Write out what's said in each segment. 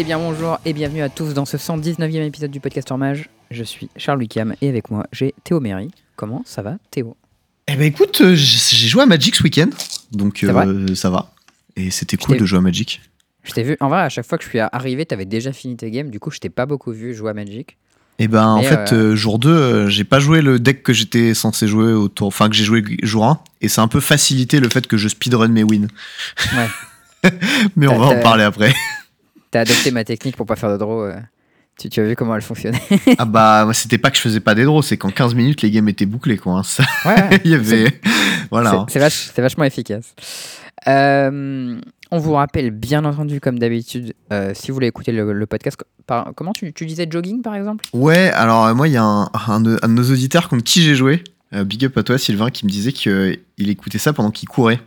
Eh bien bonjour et bienvenue à tous dans ce 119e épisode du podcast Mage. Je suis Charles Wickham et avec moi j'ai Théo Méry. Comment ça va Théo? Eh ben écoute, euh, j'ai joué à Magic ce week-end, donc euh, ça va. Et c'était cool de jouer à Magic. Je t'ai vu, en vrai à chaque fois que je suis arrivé t'avais déjà fini tes games, du coup je t'ai pas beaucoup vu jouer à Magic. Et ben en fait, euh, jour 2, euh, j'ai pas joué le deck que j'étais censé jouer au tour, enfin que j'ai joué jour 1, et ça a un peu facilité le fait que je speedrun mes wins. Ouais. Mais on va en parler après. T'as adopté ma technique pour pas faire de draw. euh. Tu, tu as vu comment elle fonctionnait ah bah c'était pas que je faisais pas des draws, c'est qu'en 15 minutes les games étaient bouclés quoi. hein. Ça, Ouais, il y avait... Voilà. hein. C'est- C'est vach- c'est vachement efficace. Euh, on vous rappelle, bien entendu, comme d'habitude, euh, si vous voulez écouter le, le podcast, par- comment tu, tu disais jogging par exemple? Ouais, alors euh, moi, il y a un, un de, un de nos auditeurs contre qui j'ai joué, big up à toi Sylvain, qui me disait qu'il écoutait ça pendant qu'il courait.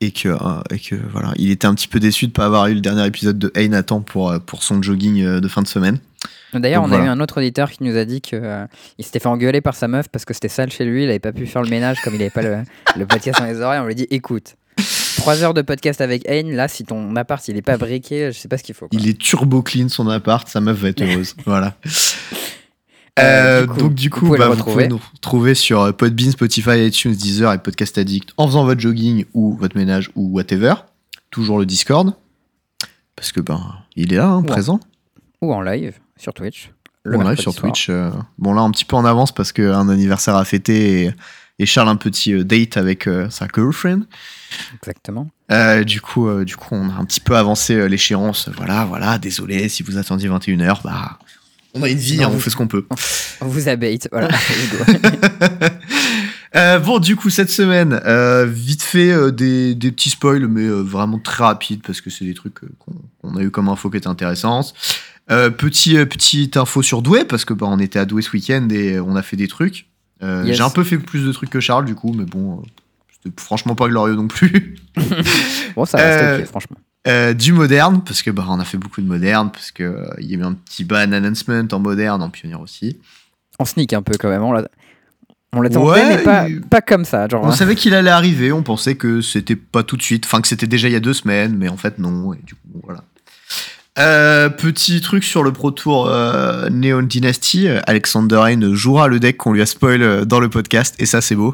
Et que, euh, et que voilà, il était un petit peu déçu de pas avoir eu le dernier épisode de Hey Nathan pour, euh, pour son jogging euh, de fin de semaine. D'ailleurs, on a eu un autre auditeur qui nous a dit qu'il s'était fait engueuler par sa meuf parce que c'était sale chez lui, il avait pas pu faire le ménage comme il avait pas le, le podcast dans les oreilles. On lui a dit écoute, 3 heures de podcast avec Ayn, là, si ton appart il est pas briqué, je sais pas ce qu'il faut. quoi. Il est turbo clean son appart, sa meuf va être heureuse. voilà. Euh, Euh, du coup, donc du vous coup, pouvez bah, vous pouvez nous retrouver sur euh, Podbean, Spotify, iTunes, Deezer et Podcast Addict en faisant votre jogging ou votre ménage ou whatever. Toujours le Discord. Parce que ben, il est là, hein, présent. Ou en live sur Twitch. le On live sur soir. Twitch. euh, bon, là, un petit peu en avance parce qu'un anniversaire à fêter et, et Charles un petit euh, date avec sa girlfriend. Exactement. Du, coup, du coup, on a un petit peu avancé l'échéance. Voilà, voilà, désolé si vous attendiez 21h. Bah, on a une vie, Non, hein, on vous- fait ce qu'on peut. On vous abate, voilà. Euh, bon, du coup, cette semaine, euh, vite fait euh, des, des petits spoils, mais euh, vraiment très rapides parce que c'est des trucs euh, qu'on qu'on a eu comme info qui étaient intéressantes. Euh, petit, euh, petite info sur Douai parce que bah, on était à Douai ce week-end et on a fait des trucs. Euh, Yes. J'ai un peu fait plus de trucs que Charles, du coup, mais bon, euh, c'était franchement pas glorieux non plus. bon, ça reste Euh, ok, franchement. Euh, du moderne, parce que bah, on a fait beaucoup de moderne, parce que euh, y a eu un petit ban announcement en moderne, en pionnier aussi. On sneak un peu quand même. On l'a on Ouais, tenté, mais pas, il- pas comme ça. Genre, On hein. savait qu'il allait arriver, on pensait que c'était pas tout de suite, enfin que c'était déjà il y a deux semaines, mais en fait non, et du coup voilà. Euh, petit truc sur le Pro Tour euh, Neon Dynasty, Alexander Hayne jouera le deck qu'on lui a spoil dans le podcast, et ça c'est beau.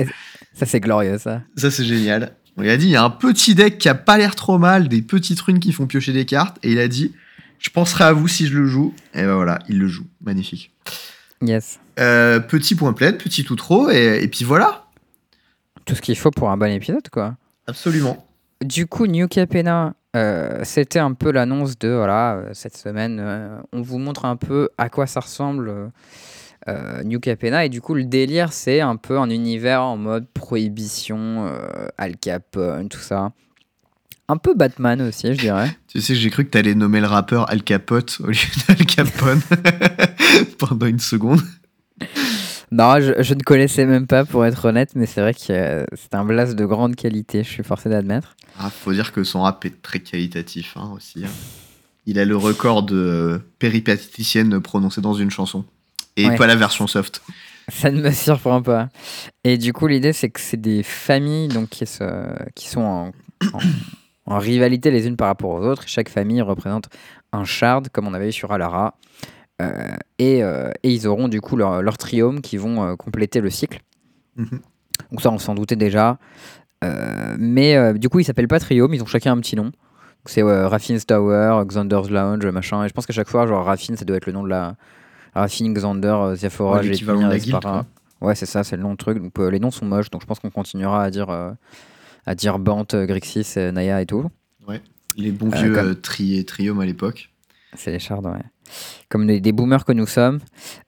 Ça, c'est glorieux, ça. Ça c'est génial. On lui a dit, il y a un petit deck qui a pas l'air trop mal, des petites runes qui font piocher des cartes, et il a dit, je penserai à vous si je le joue. Et ben voilà, il le joue, magnifique. Yes. Euh, petit point plein, petit outro, et, et puis voilà, Tout ce qu'il faut pour un bon épisode, quoi. absolument. Du coup, New Capena, euh, c'était un peu l'annonce de voilà, euh, cette semaine, euh, on vous montre un peu à quoi ça ressemble New Capena. Et du coup, le délire, c'est un peu un univers en mode prohibition, euh, Al Capone, tout ça. Un peu Batman aussi, je dirais. Tu sais, j'ai cru que t'allais nommer le rappeur Al Capote au lieu d'Al Capone pendant une seconde. Non, je, je ne connaissais même pas pour être honnête, mais c'est vrai que euh, c'est un blast de grande qualité, je suis forcé d'admettre. Ah, faut dire que son rap est très qualitatif hein, aussi. hein. Il a le record de péripaticienne prononcée dans une chanson. Et Ouais. pas la version soft. Ça ne me surprend pas. Et du coup, l'idée, c'est que c'est des familles donc, qui, se- qui sont en, en- en rivalité les unes par rapport aux autres. Chaque famille représente un shard, comme on avait eu sur Alara. Euh, et, euh, et ils auront du coup leur, leur triome qui vont euh, compléter le cycle. Mhm. Donc ça, on s'en doutait déjà. Mais du coup, ils s'appellent pas triome, ils ont chacun un petit nom. C'est Raffine's Tower, Xander's Lounge, machin. Et je pense qu'à chaque fois, genre Raffine, ça doit être le nom de la... Raffine, Xander, euh, Ziaphora, Ouais, Jetmir, guilde, Espara. Ouais, c'est ça, c'est le nom de truc. Donc euh, les noms sont moches, donc je pense qu'on continuera à dire, euh, à dire Bant, euh, Grixis, euh, Naya et tout. Les bons Euh, vieux comme- euh, tri triome à l'époque. C'est les shards, ouais. Comme des, des boomers que nous sommes.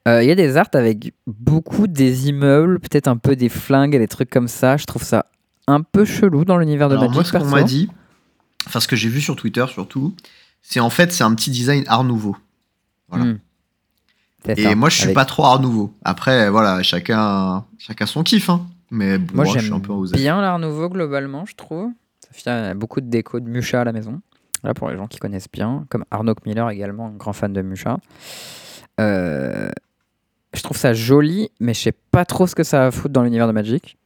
Euh, Il y a des arts avec beaucoup des immeubles, peut-être un peu des flingues et des trucs comme ça. Je trouve ça un peu chelou dans l'univers de Alors Magic. moi, ce qu'on m'a dit, enfin ce que j'ai vu sur Twitter surtout, c'est en fait c'est un petit design art nouveau. Voilà. Hmm. Et ça, moi, je suis avec- pas trop art nouveau. Après, voilà, chacun, chacun son kiff. Hein. Mais bon, Moi, moi, je suis j'aime un peu osé. bien l'art nouveau globalement, je trouve. Ça fait euh, beaucoup de déco de Musha à la maison. Là, pour les gens qui connaissent bien, comme Arnaud Miller également, un grand fan de Musha. Euh, je trouve ça joli, mais je sais pas trop ce que ça va foutre dans l'univers de Magic.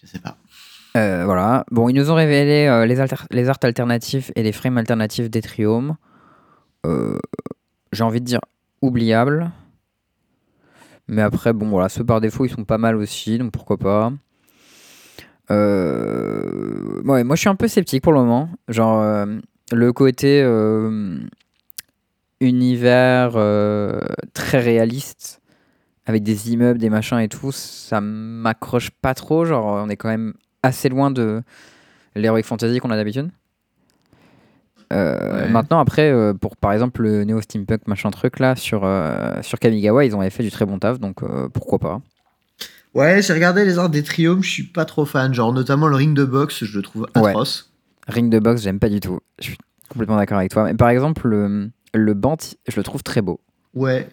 Je sais pas. Euh, voilà. Bon, ils nous ont révélé euh, les arts alternatifs et les frames alternatifs d'Etrium. Euh, J'ai envie de dire oubliable. Mais après, bon, voilà, ceux par défaut, ils sont pas mal aussi, donc pourquoi pas. Euh, moi, je suis un peu sceptique pour le moment. Genre, euh, le côté euh, univers très réaliste, avec des immeubles, des machins et tout, ça m'accroche pas trop. Genre, on est quand même assez loin de l'heroic fantasy qu'on a d'habitude. Euh, Ouais. Maintenant, après, euh, pour par exemple le Neo Steampunk machin truc là sur, euh, sur Kamigawa, ils ont fait du très bon taf, donc euh, pourquoi pas. Ouais, j'ai regardé les arts des triomes, je suis pas trop fan. Genre, notamment le ring de boxe, je le trouve Ouais. atroce. Ring de boxe, j'aime pas du tout. Je suis complètement d'accord avec toi. Mais par exemple, le, le Bant, je le trouve très beau. Ouais,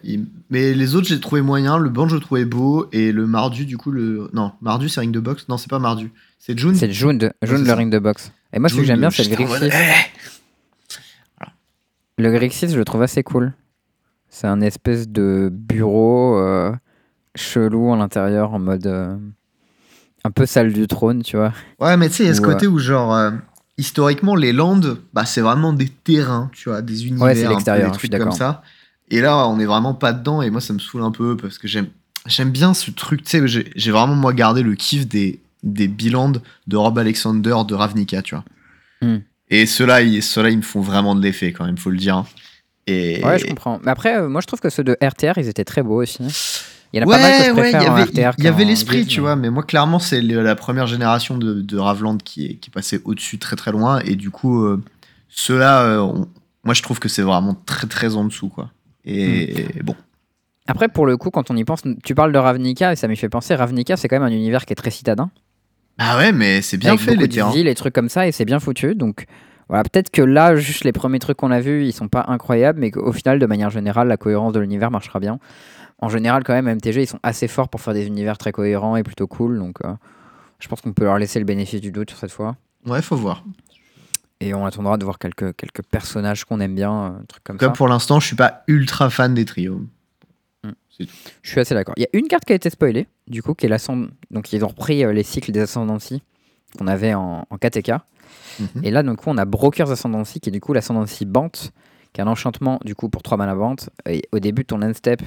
mais les autres, j'ai trouvé moyen. Le banc, je le trouvais beau. Et le mardu, du coup, le. Non, mardu, c'est ring de boxe? Non, c'est pas mardu. C'est June. C'est June, June le ring de boxe. Et moi, ce que j'aime bien, c'est le j'étais en mode, Grixis. eh Le Grixis, je le trouve assez cool. C'est un espèce de bureau euh, chelou à l'intérieur, en mode euh, un peu salle du trône, tu vois. Ouais, mais tu sais, il y a ce Ouais. côté où, genre, euh, historiquement, les landes, bah, c'est vraiment des terrains, tu vois, des univers, Ouais, c'est un peu, l'extérieur, des trucs comme ça. Et là, on est vraiment pas dedans, et moi, ça me saoule un peu, parce que j'aime j'aime bien ce truc, tu sais, j'ai j'ai vraiment, moi, gardé le kiff des, des bilans de Rob Alexander, de Ravnica, tu vois. Hmm. Et ceux-là, ils, ils me font vraiment de l'effet, quand même, faut le dire. hein. Et... Ouais, je comprends. Mais après, euh, moi, je trouve que ceux de RTR, ils étaient très beaux aussi. Il y en a Ouais, pas mal que je ouais, préfère il y avait, RTR. il y avait qu'en l'esprit, tu vois, mais moi, clairement, c'est la première génération de, de Ravland qui est, qui est passée au-dessus très très loin, et du coup, euh, ceux-là, euh, moi, je trouve que c'est vraiment très très en dessous, quoi. Et Hmm. bon, Après, pour le coup, quand on y pense, tu parles de Ravnica et ça m'y fait penser. Ravnica, c'est quand même un univers qui est très citadin. Ah ouais, mais c'est bien avec fait les terrains. et trucs comme ça et c'est bien foutu. Donc voilà, peut-être que là, juste les premiers trucs qu'on a vus, ils sont pas incroyables, mais qu'au final, de manière générale, la cohérence de l'univers marchera bien. En général, quand même, MTG, ils sont assez forts pour faire des univers très cohérents et plutôt cool. Donc euh, je pense qu'on peut leur laisser le bénéfice du doute sur cette fois. Ouais, faut voir. Et on attendra de voir quelques, quelques personnages qu'on aime bien, euh, trucs comme cas, ça. pour l'instant, je suis pas ultra fan des trios. Tout. Je suis assez d'accord. Il y a une carte qui a été spoilée, du coup, qui est l'ascendant. Donc, ils ont repris euh, les cycles des ascendancies qu'on avait en, en KTK. Mhm. Et là, du coup, on a Broker's Ascendancy, qui est du coup l'ascendancy Bant, qui est un enchantement, du coup, pour 3 mana Bant. Et au début de ton end step,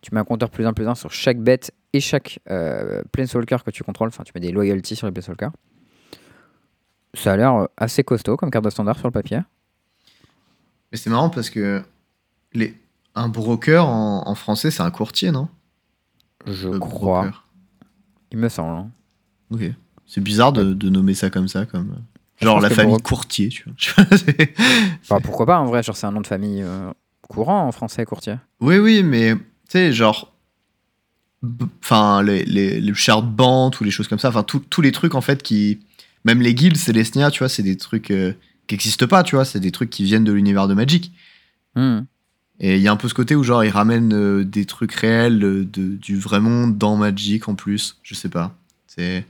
tu mets un compteur plus 1 plus 1 sur chaque bête et chaque euh, Planeswalker que tu contrôles. Enfin, tu mets des loyalties sur les Planeswalkers. Ça a l'air euh, assez costaud comme carte de standard sur le papier. Mais c'est marrant parce que les... un broker en, en français, c'est un courtier, non? Je Le crois. broker. Il me semble. hein. Ok. C'est bizarre de, de nommer ça comme ça, comme. Je Genre pense la que famille courtier, tu vois. C'est- Enfin, pourquoi pas, en vrai, genre, c'est un nom de famille euh, courant en français, courtier. oui, oui, mais tu sais, genre. b- Enfin, les, les, les shard band ou les choses comme ça, enfin, tous les trucs en fait qui. Même les guilds Célestia, tu vois, c'est des trucs euh, qui n'existent pas, tu vois, c'est des trucs qui viennent de l'univers de Magic. Hmm. Et il y a un peu ce côté où, genre, ils ramènent euh, des trucs réels euh, de, du vrai monde dans Magic en plus. Je sais pas. C'est.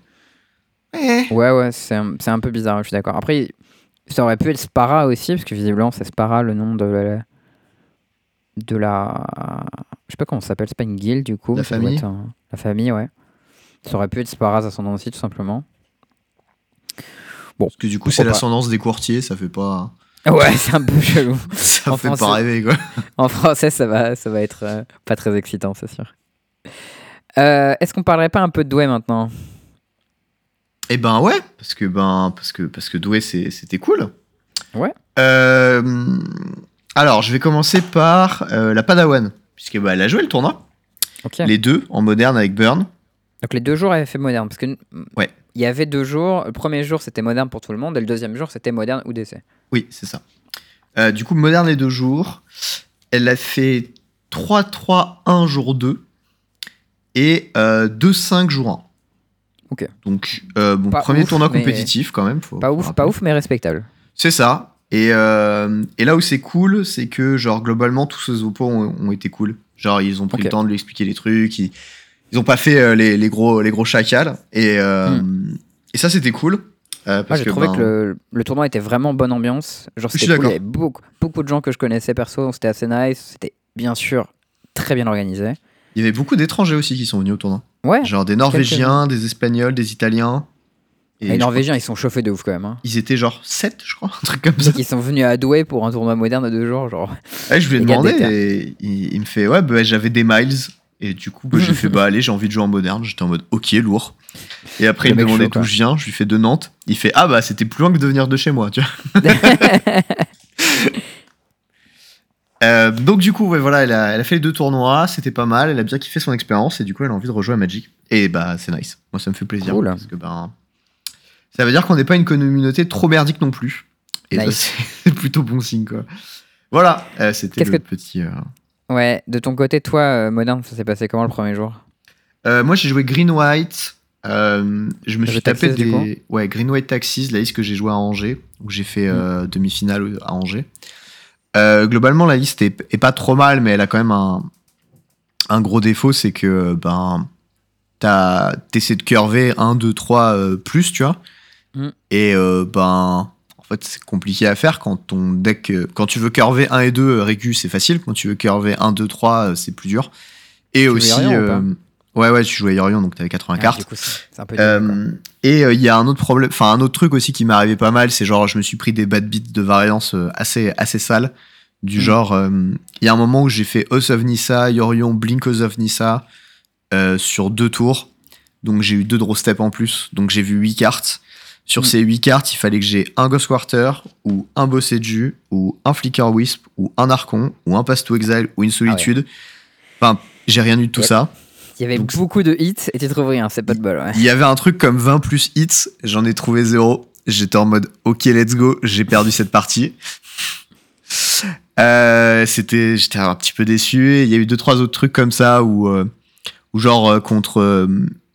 Eh. Ouais, ouais, c'est un, c'est un peu bizarre, je suis d'accord. Après, ça aurait pu être Spara aussi, parce que visiblement, c'est Spara le nom de la. De la. Je sais pas comment ça s'appelle, c'est pas une guilde du coup. La famille un- La famille, ouais. Ça aurait pu être Spara's Ascendancy, tout simplement. Parce que du coup, c'est l'ascendance des courtiers, ça fait pas. Ouais, c'est un peu chelou. Ça En fait français. pas rêver, quoi. En français, ça va, ça va être euh, pas très excitant, c'est sûr. Euh, Est-ce qu'on parlerait pas un peu de Douai maintenant? Eh ben ouais, parce que ben parce que parce que Douai c'était cool. Ouais. Euh, alors je vais commencer par la Padawan, puisque elle a joué le tournoi, Ok. les deux en moderne avec Burn. Donc les deux jours avaient fait moderne parce que Ouais. Il y avait deux jours. Le premier jour c'était moderne pour tout le monde et le deuxième jour c'était moderne ou DC. Oui, c'est ça. Euh, du coup moderne les deux jours, elle a fait 3-3-1 jour 2 et euh, 2-5 jour 1. Ok. Donc euh, bon Pas premier ouf, tournoi compétitif quand même. Faut, Pas faut ouf, rappeler. pas ouf mais respectable. C'est ça. Et, euh, et là où c'est cool, c'est que genre globalement tous ces oppos ont, ont été cool. Genre ils ont pris Ok. le temps de lui expliquer les trucs, ils, ils ont pas fait euh, les, les gros les gros chacals et euh, et ça c'était cool. Euh, Moi j'ai que, trouvé ben, que le, le tournoi était vraiment bonne ambiance. Genre Je suis c'était cool. Il y avait beaucoup, beaucoup de gens que je connaissais perso. C'était assez nice. C'était bien sûr très bien organisé. il y avait beaucoup d'étrangers aussi qui sont venus au tournoi. Ouais. Genre des Norvégiens, des Espagnols, des Italiens Et les Norvégiens, ils sont chauffés de ouf quand même. Hein. Ils étaient genre 7, je crois, un truc comme ça. Ils sont venus à Douai pour un tournoi moderne de deux jours. Genre. Ouais, je lui ai demandé et il, il me fait Ouais, bah, j'avais des miles. Et du coup, bah, j'ai fait Bah, allez, j'ai envie de jouer en moderne. J'étais en mode Ok, lourd. Et après, Le il me demandait d'où je viens. Je lui fais de Nantes. Il fait Ah, bah, c'était plus loin que de venir de chez moi, tu vois. Euh, donc, du coup, ouais, voilà, elle a, elle a fait les deux tournois. C'était pas mal. Elle a bien kiffé son expérience. Et du coup, elle a envie de rejouer à Magic. Et bah, c'est nice. Moi, ça me fait plaisir. Cool. Parce que, ben. Ça veut dire qu'on n'est pas une communauté trop merdique non plus. Et c'est plutôt bon signe, quoi. Voilà, euh, c'était le que- petit. euh, ouais, de ton côté, toi, euh, moderne, ça s'est passé comment le premier jour? Euh, moi, j'ai joué Green White. Euh, je me suis tapé Taxis, du des ouais Green White Taxis, la liste que j'ai joué à Angers, où j'ai fait Mm. demi-finale à Angers. Globalement, la liste est, est pas trop mal, mais elle a quand même un, un gros défaut, c'est que ben t'as- t'essaies de curver 1, 2, 3 euh, plus, tu vois? Mm. Et ben en fait, c'est compliqué à faire quand ton deck. euh, Quand tu veux curver 1 et 2, euh, Récu, c'est facile. Quand tu veux curver 1, 2, 3, euh, c'est plus dur. Et aussi. Euh, ouais, ouais, tu jouais Yorion, donc t'avais 80 Ah, cartes. coup, un peu dur, et il y a un autre problème, enfin un autre truc aussi qui arrivé pas mal, c'est genre je me suis pris des bad beats de variance assez assez sales, du Mm. genre euh, il y a un moment où j'ai fait Os of Nissa, Yorion, Blink Os of Nissa euh, sur deux tours, donc j'ai eu deux draw steps en plus, donc j'ai vu huit cartes. Sur Mm. ces huit cartes, il fallait que j'ai un Ghost Quarter, ou un Bosseju, ou un Flicker Wisp, ou un Archon, ou un Pass to Exile, ou une Solitude. Enfin, j'ai rien eu de tout Yep. ça. Il y avait donc- beaucoup de hits et tu trouves rien, c'est pas de bol. Ouais. Il y avait un truc comme 20 plus hits, j'en ai trouvé zéro. J'étais en mode ok, let's go, j'ai perdu cette partie. Euh, c'était, j'étais un petit peu déçu. Il y a eu deux trois autres trucs comme ça où, euh, où genre euh, contre euh,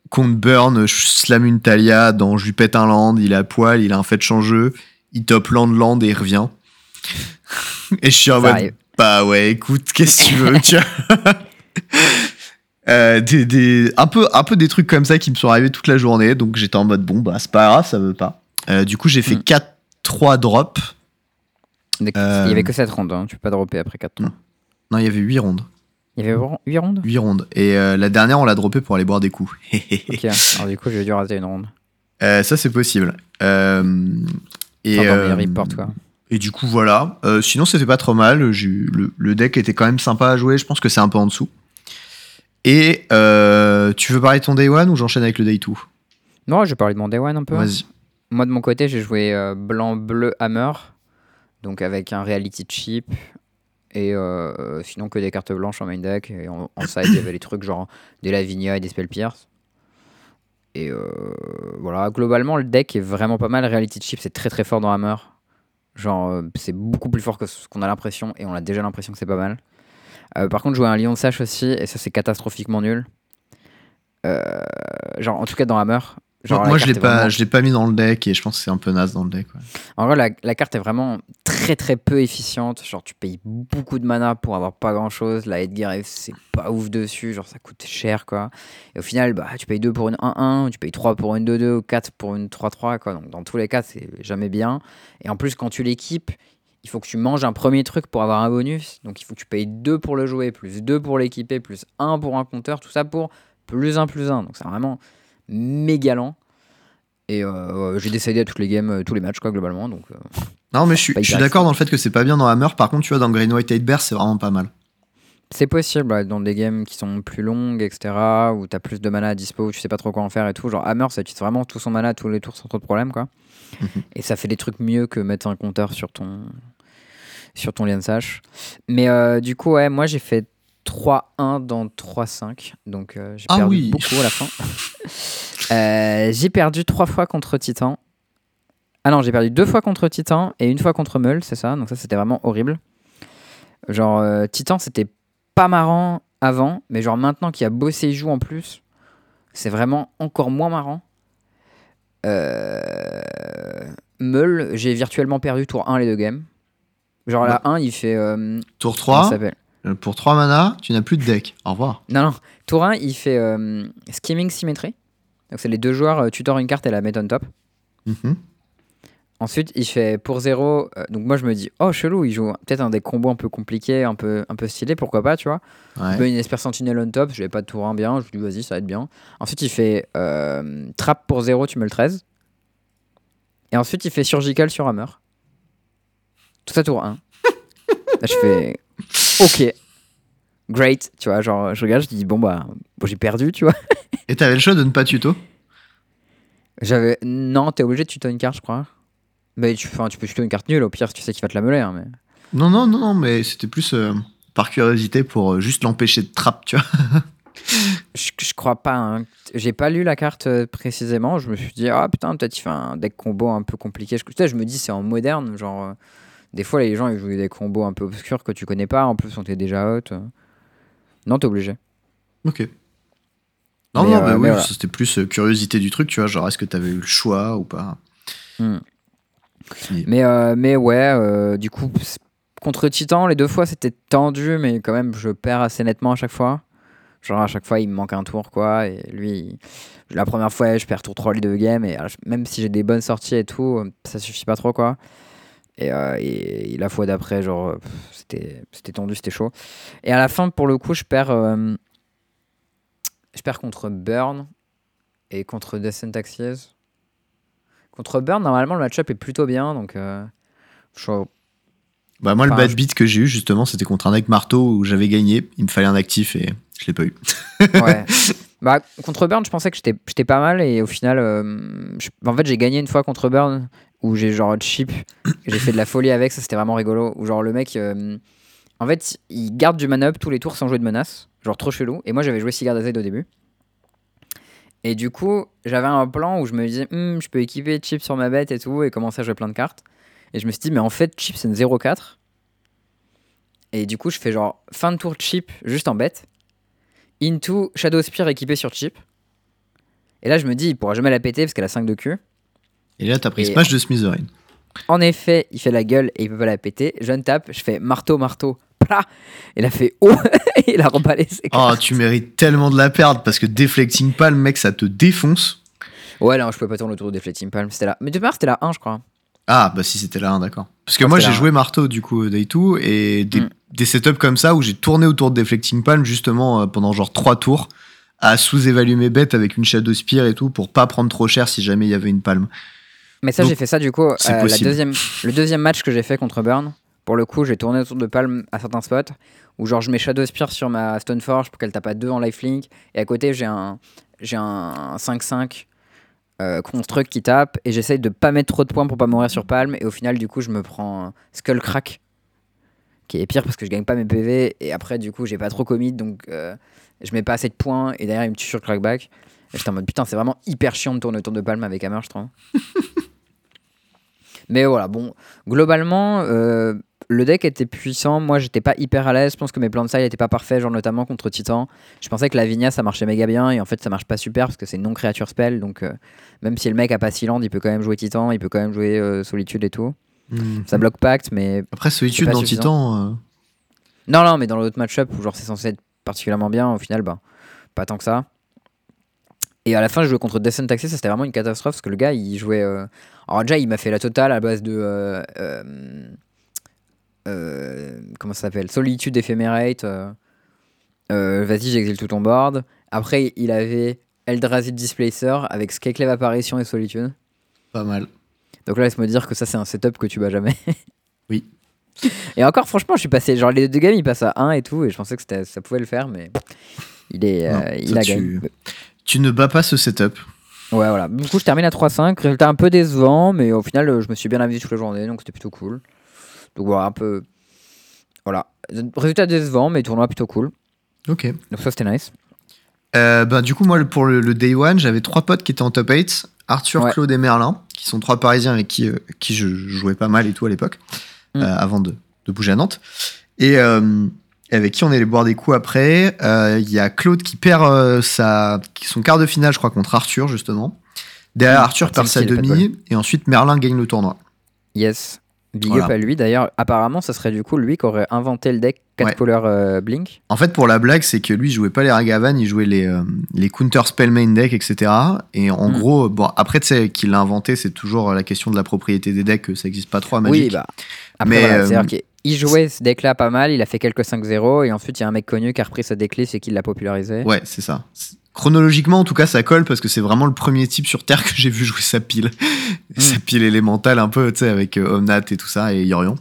contre Burn, je slam une Talia, dans je lui pète un land, il à poil, il a un fetch en jeu, il top land land et il revient. et je suis en mode bah ouais, écoute, qu'est-ce que tu veux, tu vois. Euh, des, des- un, peu, un peu des trucs comme ça qui me sont arrivés toute la journée. Donc j'étais en mode bon, bah c'est pas grave, ça veut pas. Euh, du coup, j'ai fait Mm. 4-3 drops. Donc, Euh, Il y avait que 7 rondes, hein. tu peux pas dropper après 4 tours. Non, il y avait 8 rondes. Il y avait 8 rondes 8 rondes. Et euh, la dernière, on l'a droppé pour aller boire des coups. Ok, alors du coup, j'ai dû rater une ronde. Euh, ça, c'est possible. Euh, et, quoi. du coup, voilà. Sinon, c'était pas trop mal. Le, le deck était quand même sympa à jouer. Je pense que c'est un peu en dessous. Et tu veux parler de ton day one ou j'enchaîne avec le day 2 Non, je vais parler de mon day one un peu. Vas-y. Moi, de mon côté, j'ai joué blanc-bleu hammer, donc avec un reality chip. Et euh, sinon, que des cartes blanches en main deck. Et en, side, il y avait les trucs genre des Lavinia et des Spell Pierce. Et euh, voilà, globalement, le deck est vraiment pas mal. Reality chip, c'est très très fort dans hammer. Genre, euh, c'est beaucoup plus fort que ce qu'on a l'impression. Et on a déjà l'impression que c'est pas mal. Par contre, jouer un lion de aussi, et ça, c'est catastrophiquement nul. Genre, en tout cas, dans hammer. Genre, Moi, je l'ai pas, vraiment- je l'ai pas mis dans le deck et je pense que c'est un peu naze dans le deck. ouais. En vrai, la, la carte est vraiment très très peu efficiente. Genre, tu payes beaucoup de mana pour avoir pas grand chose. La Edgar, c'est pas ouf dessus. Genre, ça coûte cher quoi. Et au final, bah, tu payes 2 pour une 1-1, tu payes 3 pour une 2-2 ou 4 pour une 3-3. Quoi. Donc, dans tous les cas, c'est jamais bien. Et en plus, quand tu l'équipes, il faut que tu manges un premier truc pour avoir un bonus. Donc, il faut que tu payes 2 pour le jouer, plus 2 pour l'équiper, plus 1 pour un compteur. Tout ça pour plus 1 plus 1. Donc, c'est vraiment méga lent. Et euh, j'ai décidé à toutes les games, euh, tous les matchs, quoi, globalement. Donc, euh, Non, mais je suis, je d'accord dans le fait que c'est pas bien dans Hammer. Par contre, tu vois, dans Green White 8 Bear, c'est vraiment pas mal. C'est possible ouais, dans des games qui sont plus longues, etc., où t'as plus de mana à dispo, où tu sais pas trop quoi en faire et tout. Genre Hammer, ça utilise vraiment tout son mana tous les tours sans trop de problème, quoi. Mhm. Et ça fait des trucs mieux que mettre un compteur sur ton sur ton lien sash. Mais euh, du coup, ouais, moi j'ai fait 3-1 dans 3-5, donc euh, j'ai Ah perdu oui. beaucoup à la fin. Euh, j'ai perdu trois fois contre Titan. Ah non, j'ai perdu deux fois contre Titan et une fois contre Meul, c'est ça. Donc ça, c'était vraiment horrible. Genre, euh, Titan, c'était pas marrant avant, mais genre maintenant qu'il y a Bossé joue en plus, c'est vraiment encore moins marrant. Euh... Meul, j'ai virtuellement perdu tour 1 les deux games. Genre la 1, il fait. euh, Tour comment ça 3, s'appelle? Pour 3 mana, tu n'as plus de deck. Au revoir. Non, non. Tour 1, il fait euh, Skimming Symmetry. Donc, c'est les deux joueurs, euh, tutor une carte et la mettent on top. Mhm. Ensuite, il fait pour 0. donc, moi, je me dis, oh, chelou, il joue peut-être un des combos un peu compliqués, un peu, un peu stylé, pourquoi pas, tu vois. Ouais. Il met une Esper Sentinelle on top, je n'avais pas de tour 1 bien, je lui dis, vas-y, ça va être bien. Ensuite, il fait euh, Trap pour 0, tu mets le 13. Et ensuite, il fait surgical sur Hammer. Tout ça tour 1. Là, je fais OK. Great, tu vois, genre je regarde, je dis bon bah bon, j'ai perdu, tu vois. Et t'avais le choix de ne pas tuto? J'avais non, t'es obligé de tuto une carte, je crois. Mais tu, tu peux tuto une carte nulle, au pire, tu sais qu'il va te la meuler. Hein, mais... Non, non, non, non, mais c'était plus euh, par curiosité pour euh, juste l'empêcher de trap, tu vois. je, je crois pas. Hein. J'ai pas lu la carte euh, précisément. Je me suis dit, ah putain, peut-être il fait un deck combo un peu compliqué. Je, je me dis, c'est en moderne. Genre, des fois, les gens ils jouent des combos un peu obscurs que tu connais pas. En plus, on t'est déjà out. Non, t'es obligé. Ok. Non, Mais, non, euh, bah oui, mais voilà. c'était plus euh, curiosité du truc, tu vois, genre est-ce que t'avais eu le choix ou pas? Hmm. Et- Mais, euh, mais ouais, euh, du coup, contre Titan, les deux fois c'était tendu, mais quand même, je perds assez nettement à chaque fois. Genre, à chaque fois, il me manque un tour, quoi. Et lui, il- la première fois, je perds tour 3 les deux games. Et euh, même si j'ai des bonnes sorties et tout, euh, ça suffit pas trop, quoi. Et, euh, et- et la fois d'après, genre, euh, c'était tendu, c'était chaud. Et à la fin, pour le coup, je perds, euh, je perds contre Burn et contre Descent Taxis. Contre Burn, normalement, le match-up est plutôt bien. Donc, euh, je- Bah, moi, le bad beat que j'ai eu, justement, c'était contre un deck marteau où j'avais gagné. Il me fallait un actif et je l'ai pas eu. ouais. Bah, contre Burn, je pensais que j'étais pas mal. Et au final, euh, je- en fait, j'ai gagné une fois contre Burn où j'ai genre chip. J'ai fait de la folie avec. Ça, c'était vraiment rigolo. Où genre le mec. euh, en fait, il garde du man-up tous les tours sans jouer de menace. Genre trop chelou. Et moi, j'avais joué Cigar d'Azed au début. Et du coup, j'avais un plan où je me disais, Hmm, je peux équiper Chip sur ma bête et tout, et commencer à jouer plein de cartes. Et je me suis dit, mais en fait, Chip, c'est une 0-4. Et du coup, je fais genre fin de tour Chip juste en bête. Into Shadow Spear équipé sur Chip. Et là, je me dis, il pourra jamais la péter parce qu'elle a 5 de Q. Et là, t'as pris Et- Smash de Smithereen. En effet, il fait la gueule et il peut pas la péter. Je ne tape, je fais marteau, marteau, plat. Il a fait oh et il a remballé ses Oh, cartes. tu mérites tellement de la perdre parce que Deflecting Palm, mec, ça te défonce. Ouais, non, je pouvais pas tourner autour de Deflecting Palm. C'était là. Mais de part, c'était la 1, je crois. Ah, bah si c'était là, hein, d'accord. Parce que Ah, moi, j'ai joué marteau, du coup, Day 2, et des, Mm. des setups comme ça où j'ai tourné autour de Deflecting Palm, justement, euh, pendant genre 3 tours, à sous-évaluer mes bêtes avec une Shadow Spear et tout, pour pas prendre trop cher si jamais il y avait une palme. Mais ça, j'ai fait ça du coup. euh, la deuxième, le deuxième match que j'ai fait contre Burn, pour le coup, j'ai tourné autour de Palm à certains spots où genre je mets Shadow Spear sur ma Stoneforge pour qu'elle tape à 2 en lifelink et à côté j'ai un j'ai un 5-5 euh, construct qui tape et j'essaye de pas mettre trop de points pour pas mourir sur Palm et au final du coup je me prends Skull Crack qui est pire parce que je gagne pas mes PV et après du coup j'ai pas trop commit donc euh, je mets pas assez de points et derrière il me tue sur Crackback. Et j'étais en mode putain c'est vraiment hyper chiant de tourner autour de Palm avec Hammer je trouve. Mais voilà, bon, globalement, euh, le deck était puissant. Moi, j'étais pas hyper à l'aise. Je pense que mes plans de side étaient pas parfaits, genre notamment contre Titan. Je pensais que la Vigna ça marchait méga bien et en fait, ça marche pas super parce que c'est non créature spell. Donc, euh, même si le mec a pas Sealand, il peut quand même jouer Titan, il peut quand même jouer euh, Solitude et tout. Ça bloque Pacte, mais Après, Solitude dans suffisant. Titan, euh, non, non, mais dans l'autre match-up où genre c'est censé être particulièrement bien, au final, bah, pas tant que ça. Et à la fin, je jouais contre Descent Taxi, ça c'était vraiment une catastrophe parce que le gars il jouait. Alors, déjà, il m'a fait la totale à base de. Euh, Comment ça s'appelle Solitude Ephemerate. euh, euh, Vas-y, j'exile tout ton board. Après, il avait Eldrazi Displacer avec Skyclave Apparition et Solitude. pas mal. Donc là, laisse-moi dire que ça, c'est un setup que tu bats jamais. Oui. Et encore, franchement, je suis passé. Genre, les deux games, ils passent à 1 et tout, et je pensais que ça pouvait le faire, mais il est. Non, euh, il a tu- gagné. Tu ne bats pas ce setup. Ouais, voilà. Du coup, je termine à 3-5. Résultat un peu décevant, mais au final, je me suis bien amusé toute la journée, donc c'était plutôt cool. Donc voilà, un peu. Voilà. Résultat décevant, mais tournoi plutôt cool. Ok. Donc ça, c'était nice. Euh, ben, du coup, moi, pour le, le Day One, j'avais trois potes qui étaient en top 8. Arthur, Ouais. Claude et Merlin, qui sont trois Parisiens avec qui, euh, qui je jouais pas mal et tout à l'époque, Mm. euh, avant de, de bouger à Nantes. Et euh, avec qui on est allé boire des coups après. Il y a Claude qui perd sa, son quart de finale, je crois, contre Arthur, justement. Derrière. Arthur perd sa demi, et ensuite Merlin gagne le tournoi. Yes. Big Voilà. up à lui. D'ailleurs, apparemment, ça serait du coup lui qui aurait inventé le deck 4 Ouais. couleurs euh, Blink. En fait, pour la blague, c'est que lui, il jouait pas les Ragavan, il jouait les, euh, les counter spell main deck, etc. Et en Mm. gros, bon, après, tu sais, qu'il l'a inventé, c'est toujours la question de la propriété des decks, que ça existe pas trop à Magic. Oui, bah. Après, Mais, voilà, euh, c'est-à-dire qu'il jouait ce deck-là pas mal, il a fait quelques 5-0, et ensuite il y a un mec connu qui a repris ce deck list et qui l'a popularisé. Ouais, c'est ça. Chronologiquement, en tout cas, ça colle parce que c'est vraiment le premier type sur Terre que j'ai vu jouer sa pile. Sa pile élémentale, un peu, tu sais, avec euh, Omnat et tout ça, et Yorion.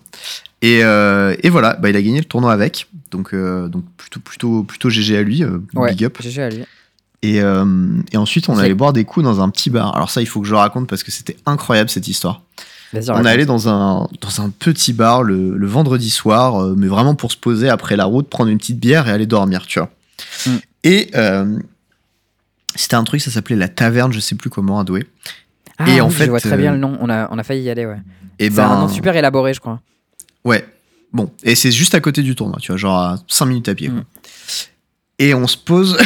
Et, euh, et voilà, bah, il a gagné le tournoi avec. Donc, euh, donc plutôt, plutôt, plutôt GG à lui, euh, Ouais, big up. GG à lui. Et, et ensuite, on allait boire des coups dans un petit bar. Alors ça, il faut que je le raconte parce que c'était incroyable cette histoire. On est allé dans un, dans un petit bar le, le vendredi soir, euh, mais vraiment pour se poser après la route, prendre une petite bière et aller dormir, tu vois. Mm. Et euh, c'était un truc, ça s'appelait la taverne, je sais plus comment, à Douai. Ah, et en oui, fait, je vois très bien euh, le nom. On a, on a failli y aller, ouais. Et C'est un ben, nom super élaboré, je crois. Ouais. Bon, et c'est juste à côté du tournoi, tu vois, genre à 5 minutes à pied. quoi. Mm. Et on se pose.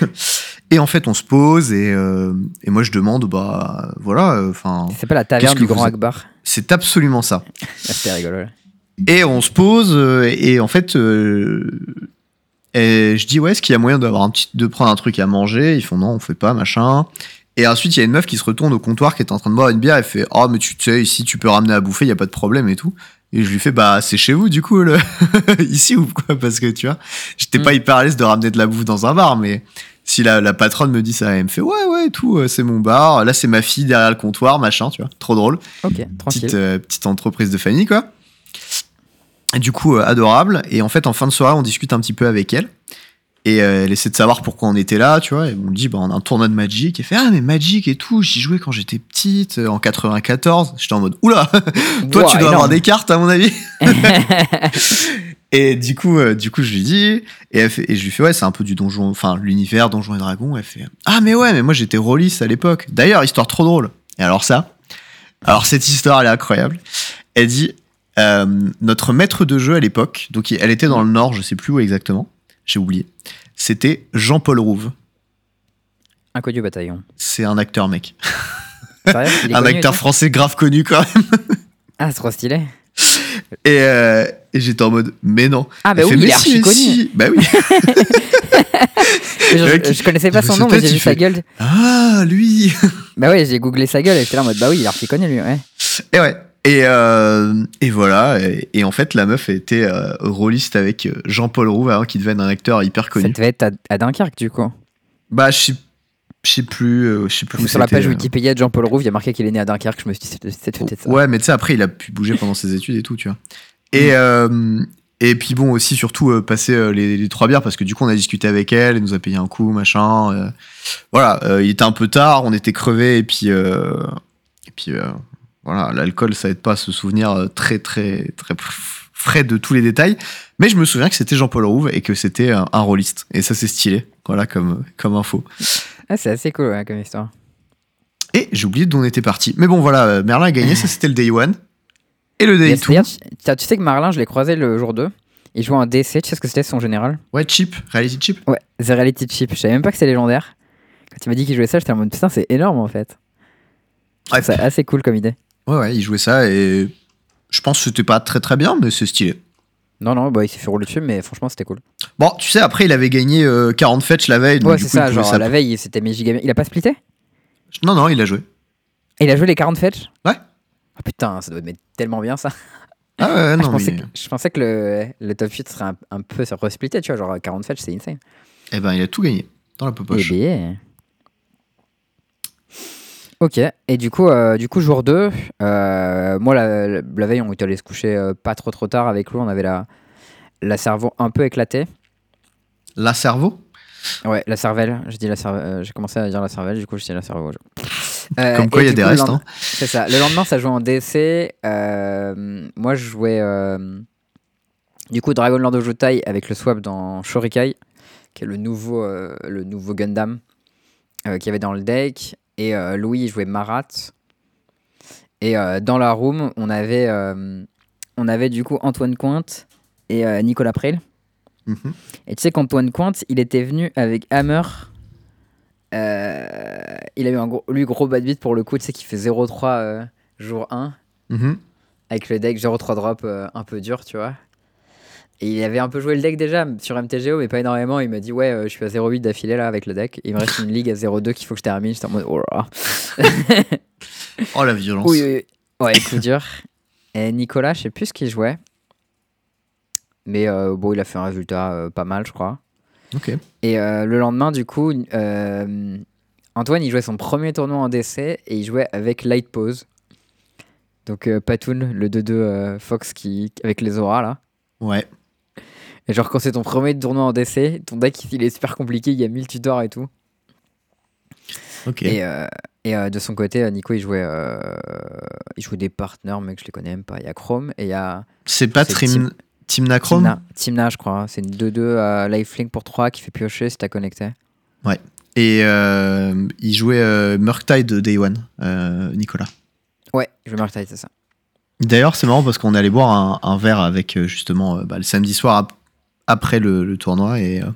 et en fait, on se pose et, euh, et moi je demande, bah voilà, enfin, C'est pas la taverne du Grand Akbar. c'est absolument ça. C'était rigolo. là. Et on se pose euh, et en fait, euh, et je dis ouais, est-ce qu'il y a moyen d'avoir un petit, de prendre un truc à manger? Ils font non, on fait pas, machin. Et ensuite, il y a une meuf qui se retourne au comptoir qui est en train de boire une bière et fait oh mais tu sais ici tu peux ramener à bouffer, il y a pas de problème et tout. Et je lui fais bah c'est chez vous du coup le ici ou quoi? Parce que tu vois, j'étais Mm. pas hyper à l'aise de ramener de la bouffe dans un bar mais si la, la patronne me dit ça, elle me fait ouais ouais tout, euh, c'est mon bar, là c'est ma fille derrière le comptoir, machin, tu vois, trop drôle Ok, tranquille. petite, euh, petite entreprise de famille, quoi. Du coup, euh, adorable. Et en fait, en fin de soirée, on discute un petit peu avec elle. Et euh, elle essaie de savoir pourquoi on était là, tu vois. Et on me dit, bah, on a un tournoi de Magic. Et elle fait, ah, mais Magic et tout, j'y jouais quand j'étais petite, euh, en 94. J'étais en mode, oula, toi, tu dois énorme. avoir des cartes, à mon avis. et du coup, euh, du coup, je lui dis, et, elle fait- et je lui fais, ouais, c'est un peu du donjon, enfin, l'univers Donjon et Dragon. Elle fait, ah, mais ouais, mais moi, j'étais rôliste à l'époque. D'ailleurs, histoire trop drôle. Et alors, ça, alors, cette histoire, elle est incroyable. Elle dit, euh, notre maître de jeu à l'époque, donc elle était dans le Nord, je sais plus où exactement, j'ai oublié. C'était Jean-Paul Rouve. Inconnu au bataillon. C'est un acteur, mec. Sérieux? Il est Un connu acteur français grave connu, quand même. Ah, c'est trop stylé. Et, euh, et j'étais en mode, mais non. Ah, bah Elle oui, fait, il mais est archi connu. si. Bah oui. Je, je- je connaissais pas son nom, mais j'ai vu sa gueule. Ah, lui. Bah ouais, j'ai googlé sa gueule et j'étais là en mode bah oui, il est archi connu lui, ouais. Et ouais. Et, euh, et voilà. Et, et en fait, la meuf était euh, rôliste avec euh, Jean-Paul Rouve, avant qu'il devienne un acteur hyper Ça connu. devait être à, à Dunkerque du coup. Bah, je sais, je sais plus. euh, je sais plus où Sur la page euh. Wikipédia de Jean-Paul Rouve, il y a marqué qu'il est né à Dunkerque. Je me suis dit, c'est peut-être ça. Ouais, mais tu sais, après, il a pu bouger pendant ses études et tout, tu vois. Mm. Et, euh, et puis bon, aussi, surtout, euh, passer les, les trois bières, parce que du coup, on a discuté avec elle, elle nous a payé un coup, machin. voilà, il était un peu tard, on était crevés, et puis, et puis voilà, l'alcool, ça aide pas à se souvenir euh, très, très, très frais de tous les détails. Mais je me souviens que c'était Jean-Paul Rouve et que c'était un, un rôliste. Et ça, c'est stylé, voilà, comme, comme info. Ah, c'est assez cool ouais, comme histoire. Et j'ai oublié d'où on était parti. Mais bon, voilà, euh, Merlin a gagné, ça c'était le day one. Et le day Yes, two. tu, tu- tu sais que Marlin, je l'ai croisé le jour 2. Il jouait en DC, tu sais ce que c'était son général? Ouais, chip, reality chip. Ouais, The Reality Chip. Je savais même pas que c'était légendaire. Quand il m'a dit qu'il jouait ça, j'étais en mode putain, c'est énorme en fait. Ouais. C'est assez cool comme idée. Ouais, ouais, il jouait ça et je pense que c'était pas très très bien, mais c'est stylé. Non, non, bah il s'est fait rouler dessus, mais franchement, c'était cool. Bon, tu sais, après, il avait gagné euh, 40 fetch la veille. donc Ouais, c'est ça, genre la veille, c'était Mejigamen. Il a pas splitté? Non, non, il a joué. Et il a joué les 40 fetch Ouais. Ah putain, ça doit être tellement bien ça. Ah ouais, ouais, Ah, non, je, pensais mais. que, je pensais que le, le top 8 serait un, un peu resplitté, tu vois, genre 40 fetch, c'est insane. Eh ben, il a tout gagné dans la Eh popoche. bien. Ok, et du coup, euh, du coup jour 2, euh, moi la, la- veille on était allé se coucher euh, pas trop trop tard avec lui, on avait la, la cerveau un peu éclatée. La cerveau? Ouais, la cervelle, j'ai dit la cervelle, j'ai commencé à dire la cervelle, du coup je dis la cerveau. je- Comme quoi, il y a des coup, restes. Hein. C'est ça. Le lendemain, ça jouait en DC. moi, je jouais du coup Dragon Lord Ojutai avec le swap dans Shorikai, qui est le nouveau, le nouveau Gundam qu'il y avait dans le deck. Et euh, Louis jouait Marat. Et euh, dans la room, on avait, euh, on avait du coup Antoine Cointe et Nicolas Prel. Mhm. Et tu sais qu'Antoine Cointe, il était venu avec Hammer. Euh, il a eu un gros, lui gros bad beat pour le coup, tu sais qu'il fait 0-3 euh, jour 1 Mhm. avec le deck 0-3 drop euh, un peu dur, tu vois. Et il avait un peu joué le deck déjà sur MTGO, mais pas énormément. Il m'a dit Ouais, euh, je suis à 0-8 d'affilée là avec le deck. Il me reste une ligue à 0-2 qu'il faut que je termine. J'étais en mode Oh là. Oh, la violence. Oui, oui, oui. Ouais, coup dur. Et Nicolas, je sais plus ce qu'il jouait. Mais euh, bon, il a fait un résultat euh, pas mal, je crois. Ok. Et euh, le lendemain, du coup, euh, Antoine, il jouait son premier tournoi en DC et il jouait avec Light Pose. Donc euh, Patoon, le 2-2 euh, Fox qui, avec les auras là. Ouais. Et genre quand c'est ton premier tournoi en DC, ton deck il est super compliqué, il y a 1000 tutors et tout. Ok. Et, euh, et euh, de son côté, euh, Nico il jouait, il jouait des partenaires, mec, je les connais même pas. Il y a Chrome et il y a C'est pas Trim... Tim- Timna Chrome Timna, Timna, je crois. C'est une 2-2 à lifelink pour 3 qui fait piocher si t'as connecté. Et euh, il jouait euh, Murktide Day One, euh, Nicolas. Ouais, je vais marquer c'est ça. D'ailleurs, c'est marrant parce qu'on est allé boire un, un verre avec justement bah, le samedi soir après le, tournoi et, euh,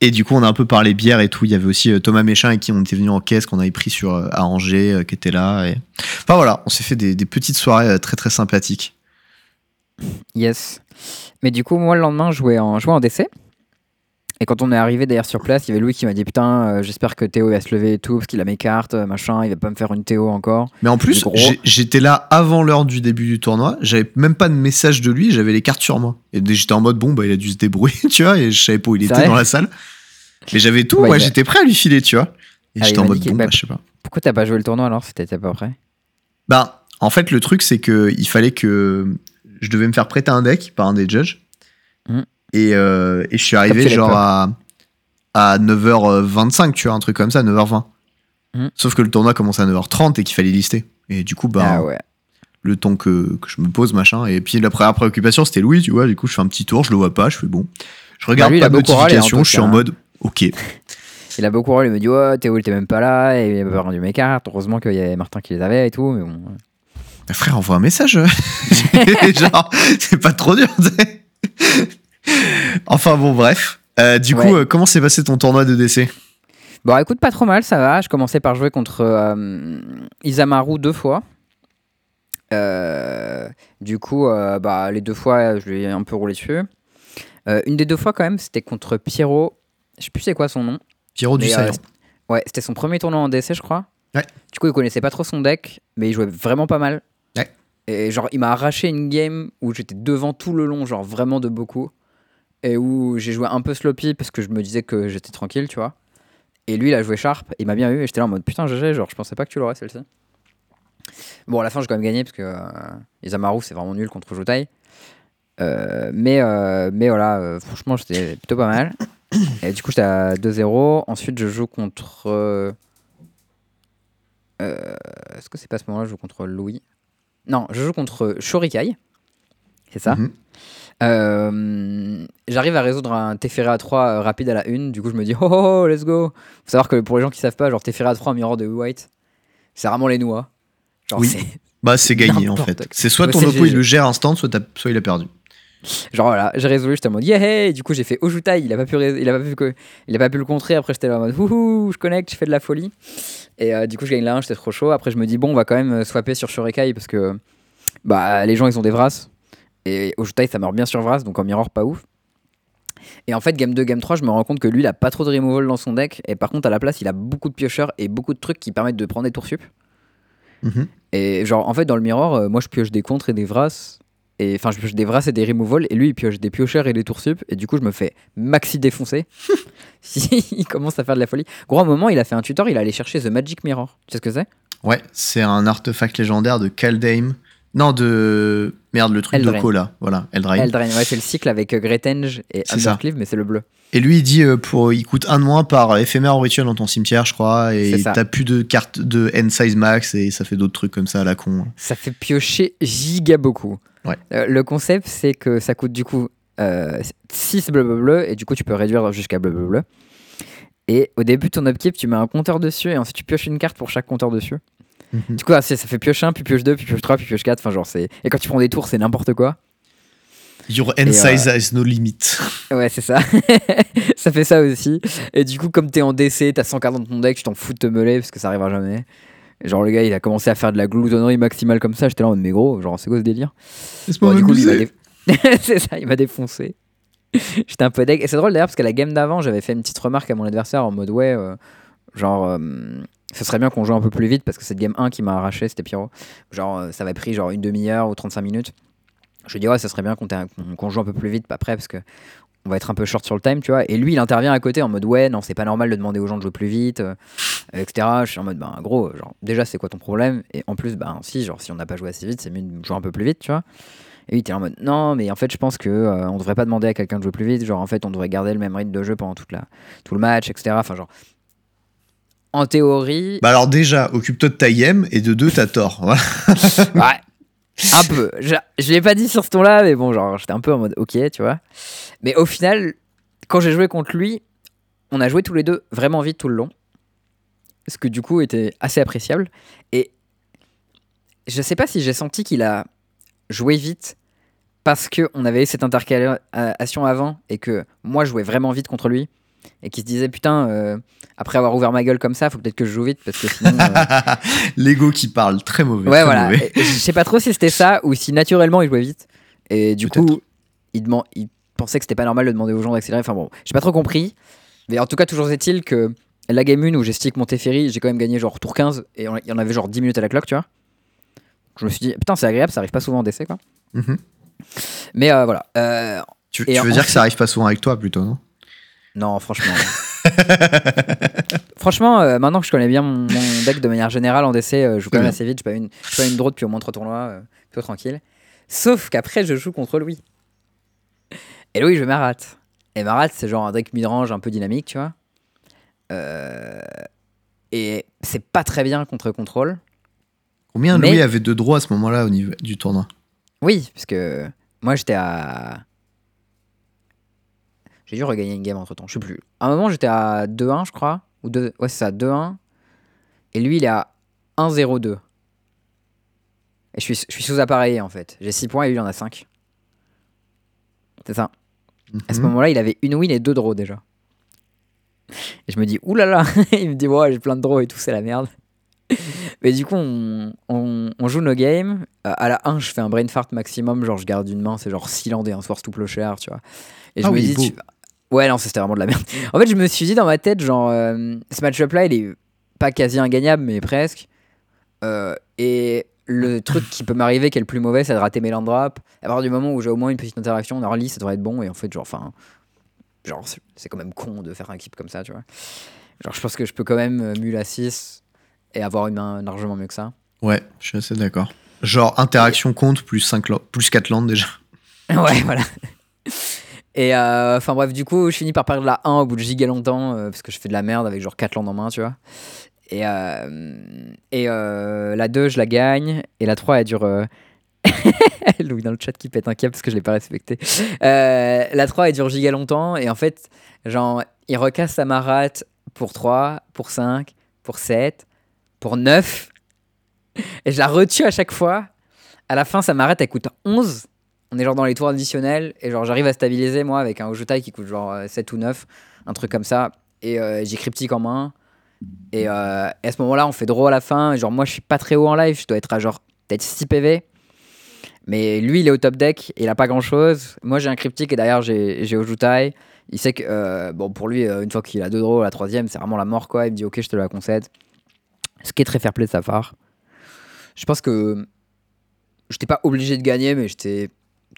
et du coup on a un peu parlé bière et tout. Il y avait aussi euh, Thomas Méchin avec qui on était venu en caisse qu'on avait pris sur euh, à Angers qui était là. Et... Enfin voilà, on s'est fait des, petites soirées très très sympathiques. Yes. Mais du coup, moi, le lendemain, je jouais en, je jouais en. Et quand on est arrivé d'ailleurs sur place, il y avait Louis qui m'a dit Putain, euh, j'espère que Théo va se lever et tout, parce qu'il a mes cartes, euh, machin, il va pas me faire une Théo encore. Mais en plus, j'étais là avant l'heure du début du tournoi. J'avais même pas de message de lui. J'avais les cartes sur moi. Et j'étais en mode bon bah il a dû se débrouiller, tu vois. Et je savais pas où il était dans la salle. Mais j'avais tout. Ouais, moi j'étais prêt à lui filer, tu vois. Et Ah, j'étais en mode bon bah, bah je sais pas. Pourquoi t'as pas joué le tournoi alors si t'étais pas prêt? Bah, en fait, le truc, c'est que il fallait que je devais me faire prêter un deck par un des judges. Et, euh, et je suis arrivé genre à, à 9h25, tu vois, un truc comme ça, 9h20. Mhm. Sauf que le tournoi commençait à 9h30 et qu'il fallait lister. Et du coup, bah, Ah ouais. le temps que, que je me pose, machin. Et puis la première préoccupation, c'était Louis, tu vois. Du coup, je fais un petit tour, je le vois pas, je fais bon. Je regarde Bah, lui, pas de en notification, je suis en hein. mode ok. Il a beaucoup rôle, il me dit Ouais, Théo, il était même pas là, et il m'a pas rendu mes cartes. Heureusement qu'il y avait Martin qui les avait et tout, mais bon. Bah, frère, envoie un message. Genre, c'est pas trop dur. enfin bon, bref. Euh, du coup, euh, comment s'est passé ton tournoi de DC Bon, écoute, pas trop mal, ça va. Je commençais par jouer contre euh, Isamaru deux fois. Du coup, bah, les deux fois, je lui ai un peu roulé dessus. Une des deux fois, quand même, c'était contre Pierrot. Je sais plus c'est quoi son nom. Pierrot du Mais, Saillant. ouais, c'était son premier tournoi en DC, je crois. Ouais. Du coup, il connaissait pas trop son deck, mais il jouait vraiment pas mal. Ouais. Et genre, il m'a arraché une game où j'étais devant tout le long, genre vraiment de beaucoup. Et où j'ai joué un peu sloppy parce que je me disais que j'étais tranquille, tu vois. Et lui, il a joué sharp, il m'a bien eu, et j'étais là en mode putain, GG, genre, je pensais pas que tu l'aurais celle-ci. Bon, à la fin, j'ai quand même gagné parce que euh, Isamaru, c'est vraiment nul contre Jotai. Euh, mais, euh, mais voilà, euh, franchement, j'étais plutôt pas mal. Et du coup, j'étais à 2-0. Ensuite, je joue contre. Est-ce que c'est pas à ce moment-là je joue contre Louis? Non, je joue contre Shorikai. C'est ça? Mhm. Euh, J'arrive à résoudre un Teferi à 3 euh, rapide à la une. Du coup, je me dis, oh, oh, oh, let's go. Faut savoir que pour les gens qui savent pas, genre Teferi à 3 en mirror de White, c'est vraiment les noix. Genre, Oui. c'est- Bah, c'est gagné en fait. C'est soit Ouais, ton oppo il le gère instant, soit, il a perdu. Genre voilà, j'ai résolu, j'étais en mode yeah, hey du coup j'ai fait Ojutai, il a pas pu, il a pas pu, il a pas pu le contrer. Après j'étais là en mode wouhou, je connecte, je fais de la folie. Et euh, du coup je gagne la 1, j'étais trop chaud. Après je me dis bon, on va quand même swapper sur Shorekai parce que bah les gens ils ont des Vras et Ojutai ça meurt bien sur Vras donc en mirror pas ouf. Et en fait game 2, game 3, je me rends compte que lui il a pas trop de removal dans son deck et par contre à la place il a beaucoup de piocheurs et beaucoup de trucs qui permettent de prendre des tours sup. Mhm. Et genre, en fait, dans le mirror, euh, moi je pioche des contres et des vras. Et enfin, je pioche des vras et des removal. Et lui, il pioche des piocheurs et des tours sup. Et du coup, je me fais maxi défoncer. si il commence à faire de la folie. Gros, à un moment, il a fait un tutor, il allait chercher The Magic Mirror. Tu sais ce que c'est? Ouais, c'est un artefact légendaire de Kaldheim. Non, de. Merde, le truc d'Oko là. Voilà, Eldraine. Eldraine, ouais, c'est le cycle avec euh, Greytenge et. Undercleave, mais c'est le bleu. Et lui, il dit euh, pour, il coûte un de moins par éphémère ou rituel dans ton cimetière, je crois. Et t'as plus de cartes de N size max et ça fait d'autres trucs comme ça à la con. Ça fait piocher giga beaucoup. Ouais. Euh, le concept, c'est que ça coûte du coup 6 bleu bleu bleu, et du coup, tu peux réduire jusqu'à bleu bleu bleu. Et au début de ton upkeep, tu mets un compteur dessus, et ensuite tu pioches une carte pour chaque compteur dessus. Mhm. Du coup, ah, ça fait pioche 1, puis pioche 2, puis pioche 3, puis pioche 4. Enfin, genre, c'est. Et quand tu prends des tours, c'est n'importe quoi. Your Et, size has no limit. Ouais, c'est ça. ça fait ça aussi. Et du coup, comme t'es en DC, t'as 100 cartes dans ton deck, tu t'en fous de te meuler parce que ça arrivera jamais. Genre, le gars, il a commencé à faire de la gloutonnerie maximale comme ça. J'étais là en mode, mais gros, genre, c'est quoi ce délire? Bon, du coup, dé- c'est ça, il m'a défoncé. J'étais un peu deg. Et c'est drôle d'ailleurs parce qu'à la game d'avant, j'avais fait une petite remarque à mon adversaire en mode ouais, euh, genre, euh, ce serait bien qu'on joue un peu plus vite parce que cette game 1 qui m'a arraché, c'était Pyro. Genre, euh, ça va pris genre une demi-heure ou 35 minutes. Je lui dit ouais, ça serait bien qu'on joue un peu plus vite après parce que on va être un peu short sur le time, tu vois. Et lui, il intervient à côté en mode ouais, non, c'est pas normal de demander aux gens de jouer plus vite, euh, etc. Je suis en mode ben gros, genre déjà c'est quoi ton problème? Et en plus, ben si, genre si on n'a pas joué assez vite, c'est mieux de jouer un peu plus vite, tu vois. Et lui, était en mode non, mais en fait, je pense que euh, devrait pas demander à quelqu'un de jouer plus vite. Genre en fait, on devrait garder le même rythme de jeu pendant toute la, tout le match, etc. Enfin genre. En théorie. Bah alors déjà, occupe-toi de ta game et de deux, t'as tort. ouais, un peu. Je, je l'ai pas dit sur ce ton-là, mais bon, genre, j'étais un peu en mode ok, tu vois. Mais au final, quand j'ai joué contre lui, on a joué tous les deux vraiment vite tout le long. Ce que du coup était assez appréciable. Et je sais pas si j'ai senti qu'il a joué vite parce qu'on avait cette intercalation avant et que moi je jouais vraiment vite contre lui et qui se disait putain euh, après avoir ouvert ma gueule comme ça faut peut-être que je joue vite parce que sinon euh, l'ego qui parle très mauvais ouais très voilà. mauvais. Je sais pas trop si c'était ça ou si naturellement il jouait vite. Et du coup il, demande, il pensait que c'était pas normal de demander aux gens d'accélérer. Enfin bon j'ai pas trop compris. Mais en tout cas toujours est-il que la game 1 où j'ai stick Monteferry j'ai quand même gagné genre tour 15 et il y en avait genre 10 minutes à la cloque tu vois. Je me suis dit putain c'est agréable ça arrive pas souvent en DC quoi. Mhm. mais euh, voilà. Tu, tu veux dire que ça arrive pas souvent avec toi plutôt, non? Non, franchement. franchement, euh, maintenant que je connais bien mon, mon deck de manière générale en DC, euh, je joue quand même assez vite. Je pas une, pas une draw depuis au moins trois tournois, euh, plutôt tranquille. Sauf qu'après, je joue contre Louis. Et Louis, je Marat. Et Marat, c'est genre un deck midrange un peu dynamique, tu vois. Euh, et c'est pas très bien contre contrôle. Combien Mais- Louis avait de droits à ce moment-là au niveau du tournoi? Oui, parce que moi j'étais à. J'ai dû regagner une game entre temps, je sais plus. À un moment j'étais à 2-1, je crois. Ou 2... Ouais, c'est ça, 2-1. Et lui il est à 1-0-2. Et je suis, je suis sous-appareillé en fait. J'ai 6 points et lui il en a 5. C'est ça. À ce Mhm. moment-là, il avait une win et deux draws déjà. Et je me dis, oulala, il me dit, ouais, j'ai plein de draws et tout, c'est la merde. Mais du coup, on, on- on joue nos games. Euh, à la 1, je fais un brain fart maximum, genre je garde une main, c'est genre Sealand et un Source to Plowshare, tu vois. Et je Ah me oui, dis, tu- ouais, non, c'était vraiment de la merde. En fait, je me suis dit dans ma tête, genre, euh, ce match-up-là, il est pas quasi ingagnable, mais presque. Euh, et le truc qui peut m'arriver, qui est le plus mauvais, c'est de rater mes land drops. À partir du moment où j'ai au moins une petite interaction en early, ça devrait être bon. Et en fait, genre, enfin, genre, c'est- quand même con de faire un keep comme ça, tu vois. Genre, je pense que je peux quand même euh, mule à 6 et avoir une main largement mieux que ça. Ouais, je suis assez d'accord. Genre, interaction compte plus, 5 plus 4 landes déjà. ouais, voilà. Et euh, enfin bref, du coup, je finis par perdre la 1 au bout de giga longtemps euh, parce que je fais de la merde avec genre 4 landes en main, tu vois. Et, euh, et euh, la 2, je la gagne. Et la 3, elle dure. euh, Louis dans le chat qui pète un câble parce que je l'ai pas respecté. Euh, la 3, elle dure giga longtemps. Et en fait, genre, il recasse sa marate pour 3, pour 5, pour 7, pour 9. Et je la retue à chaque fois. À la fin, sa marate, elle coûte 11. On est genre dans les tours additionnels. Et genre, j'arrive à stabiliser, moi, avec un Ojutai qui coûte genre euh, 7 ou 9. Un truc comme ça. Et euh, j'ai cryptique en main. Et, euh, à ce moment-là, on fait draw à la fin. Genre, moi, je suis pas très haut en live. Je dois être à genre peut-être 6 PV. Mais lui, il est au top deck. Il a pas grand-chose. Moi, j'ai un cryptique et derrière, j'ai Ojutai. Il sait que, euh, bon, pour lui, euh, une fois qu'il a deux draws, la troisième, c'est vraiment la mort, quoi. Il me dit, ok, je te la concède. Ce qui est très fair play de sa part. Je pense que j'étais pas obligé de gagner, mais j'étais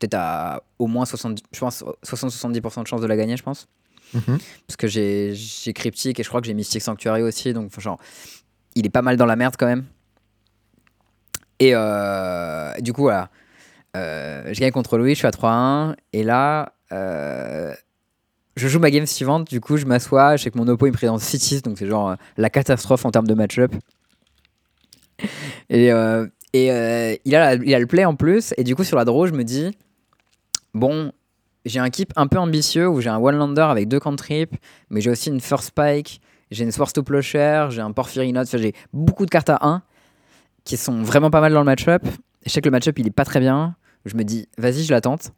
peut-être à au moins 70, je pense 60-70% de chance de la gagner, je pense. Mhm. Parce que j'ai j'ai cryptique et je crois que j'ai Mystic Sanctuary aussi, donc genre, il est pas mal dans la merde quand même. Et euh, du coup, voilà. Euh, je gagne contre Louis, je suis à 3-1. Et là, euh, je joue ma game suivante. Du coup, je m'assois. Je sais que mon oppo il me présente 6 donc c'est genre euh, la catastrophe en termes de match-up. Et, et il, a la- il a le play en plus. Et du coup, sur la draw, je me dis bon, j'ai un keep un peu ambitieux où j'ai un one-lander avec deux cantrips, mais j'ai aussi une first spike, j'ai une Swarce to Plowshare, j'ai un Porphyry. Enfin, j'ai beaucoup de cartes à 1 qui sont vraiment pas mal dans le match-up. Je sais que le match-up il est pas très bien. Je me dis, vas-y, je la tente.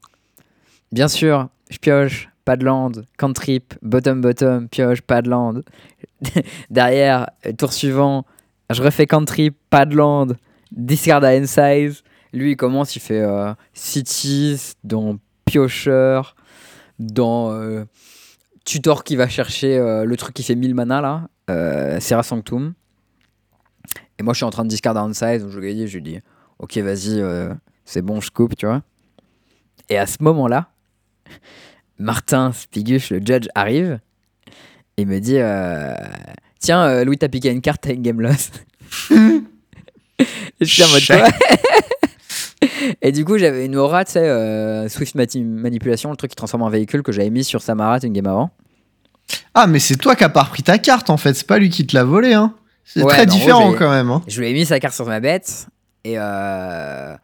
Bien sûr, je pioche, pas de land, cantrip, bottom bottom, pioche, pas de land. Derrière, euh, tour suivant, je refais cantrip, pas de land, discard à end size. Lui, il commence, il fait euh, cities dans piocheur, dans euh, tutor qui va chercher euh, le truc qui fait 1000 mana là, euh, Serra Sanctum. Et moi, je suis en train de discard à end size, donc je gagne, je lui dis, ok, vas-y, euh, c'est bon, je coupe, tu vois. Et à ce moment-là, Martin Spiguche, le judge, arrive et me dit Tiens, Louis, t'as piqué une carte, t'as une game loss. je suis en mode Et du coup, j'avais une aura, tu sais, euh, Swift Manipulation, le truc qui transforme en véhicule que j'avais mis sur Samarat une game avant. Ah, mais c'est toi qui as pas repris ta carte en fait, c'est pas lui qui te l'a volé. Hein. C'est Ouais, très gros, différent j'ai- quand même. Hein. Je lui ai mis sa carte sur ma bête. Et, euh,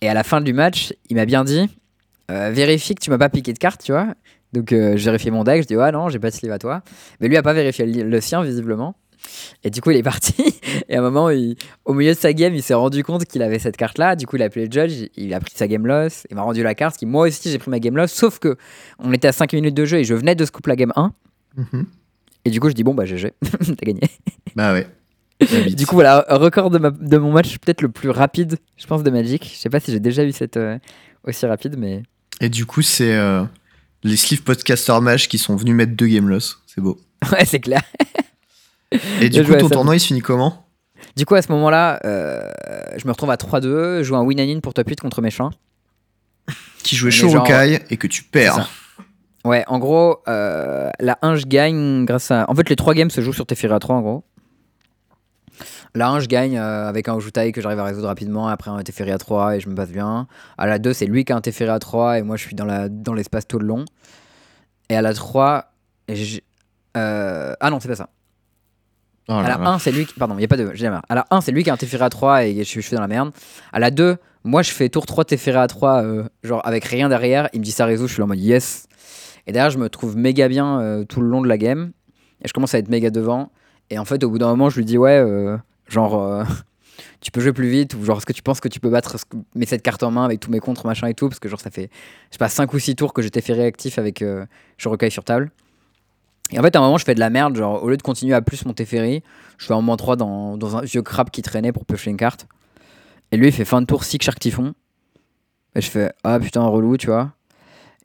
et à la fin du match, il m'a bien dit euh, Vérifie que tu m'as pas piqué de carte, tu vois. Donc euh, je vérifie mon deck. Je dis Ouais, non, j'ai pas de sleeve à toi. Mais lui a pas vérifié le, le sien, visiblement. Et du coup, il est parti. Et à un moment, il- au milieu de sa game, il s'est rendu compte qu'il avait cette carte-là. Du coup, il a appelé le judge. Il a pris sa game loss. Il m'a rendu la carte. Qui, moi aussi, j'ai pris ma game loss. Sauf que on était à 5 minutes de jeu et je venais de scoop la game 1. Mhm. Et du coup, je dis Bon, bah, GG, t'as gagné. Bah ouais. Du coup, voilà, record de, ma- de mon match peut-être le plus rapide, je pense, de Magic. Je sais pas si j'ai déjà eu cette euh, aussi rapide, mais Et du coup, c'est euh, les Sleeve Podcaster Match qui sont venus mettre deux game loss. C'est beau. ouais, c'est clair. Et du Je coup, ton tournoi il se finit comment Du coup, à ce moment-là, euh, je me retrouve à 3-2, je joue un win pour top 8 contre méchant. Qui jouait genre- et que tu perds. Ouais, en gros, euh, la 1, je gagne grâce à. En fait, les 3 games se jouent sur Teferi à 3, en gros. La 1, je gagne euh, avec un Ojutai que j'arrive à résoudre rapidement. Après, un Teferi à 3 et je me passe bien. À la 2, c'est lui qui a un Teferi à 3 et moi, je suis dans la- dans l'espace tout le long. Et à la 3, j'ai- euh, ah non, c'est pas ça. Oh À la là. 1, c'est lui qui. Pardon, il n'y a pas de. j'ai. À la 1, c'est lui qui a un Teferi à 3 et je, suis- je suis dans la merde. À la 2, moi, je fais tour 3 Teferi à 3, euh, genre avec rien derrière. Il me dit ça résout, je suis là en mode yes. Et derrière, je me trouve méga bien euh, tout le long de la game. Et je commence à être méga devant. Et en fait, au bout d'un moment, je lui dis ouais, euh, genre. tu peux jouer plus vite ou genre est-ce que tu penses que tu peux battre ce que- mes cette carte en main avec tous mes contres machin et tout? Parce que genre ça fait je sais pas 5 ou 6 tours que j'étais fait réactif avec euh, je recueille sur table et en fait à un moment je fais de la merde genre au lieu de continuer à plus mon Teferi je fais en moins 3 dans, un vieux crabe qui traînait pour piocher une carte. Et lui il fait fin de tour 6 Shark Typhon et je fais ah putain relou tu vois.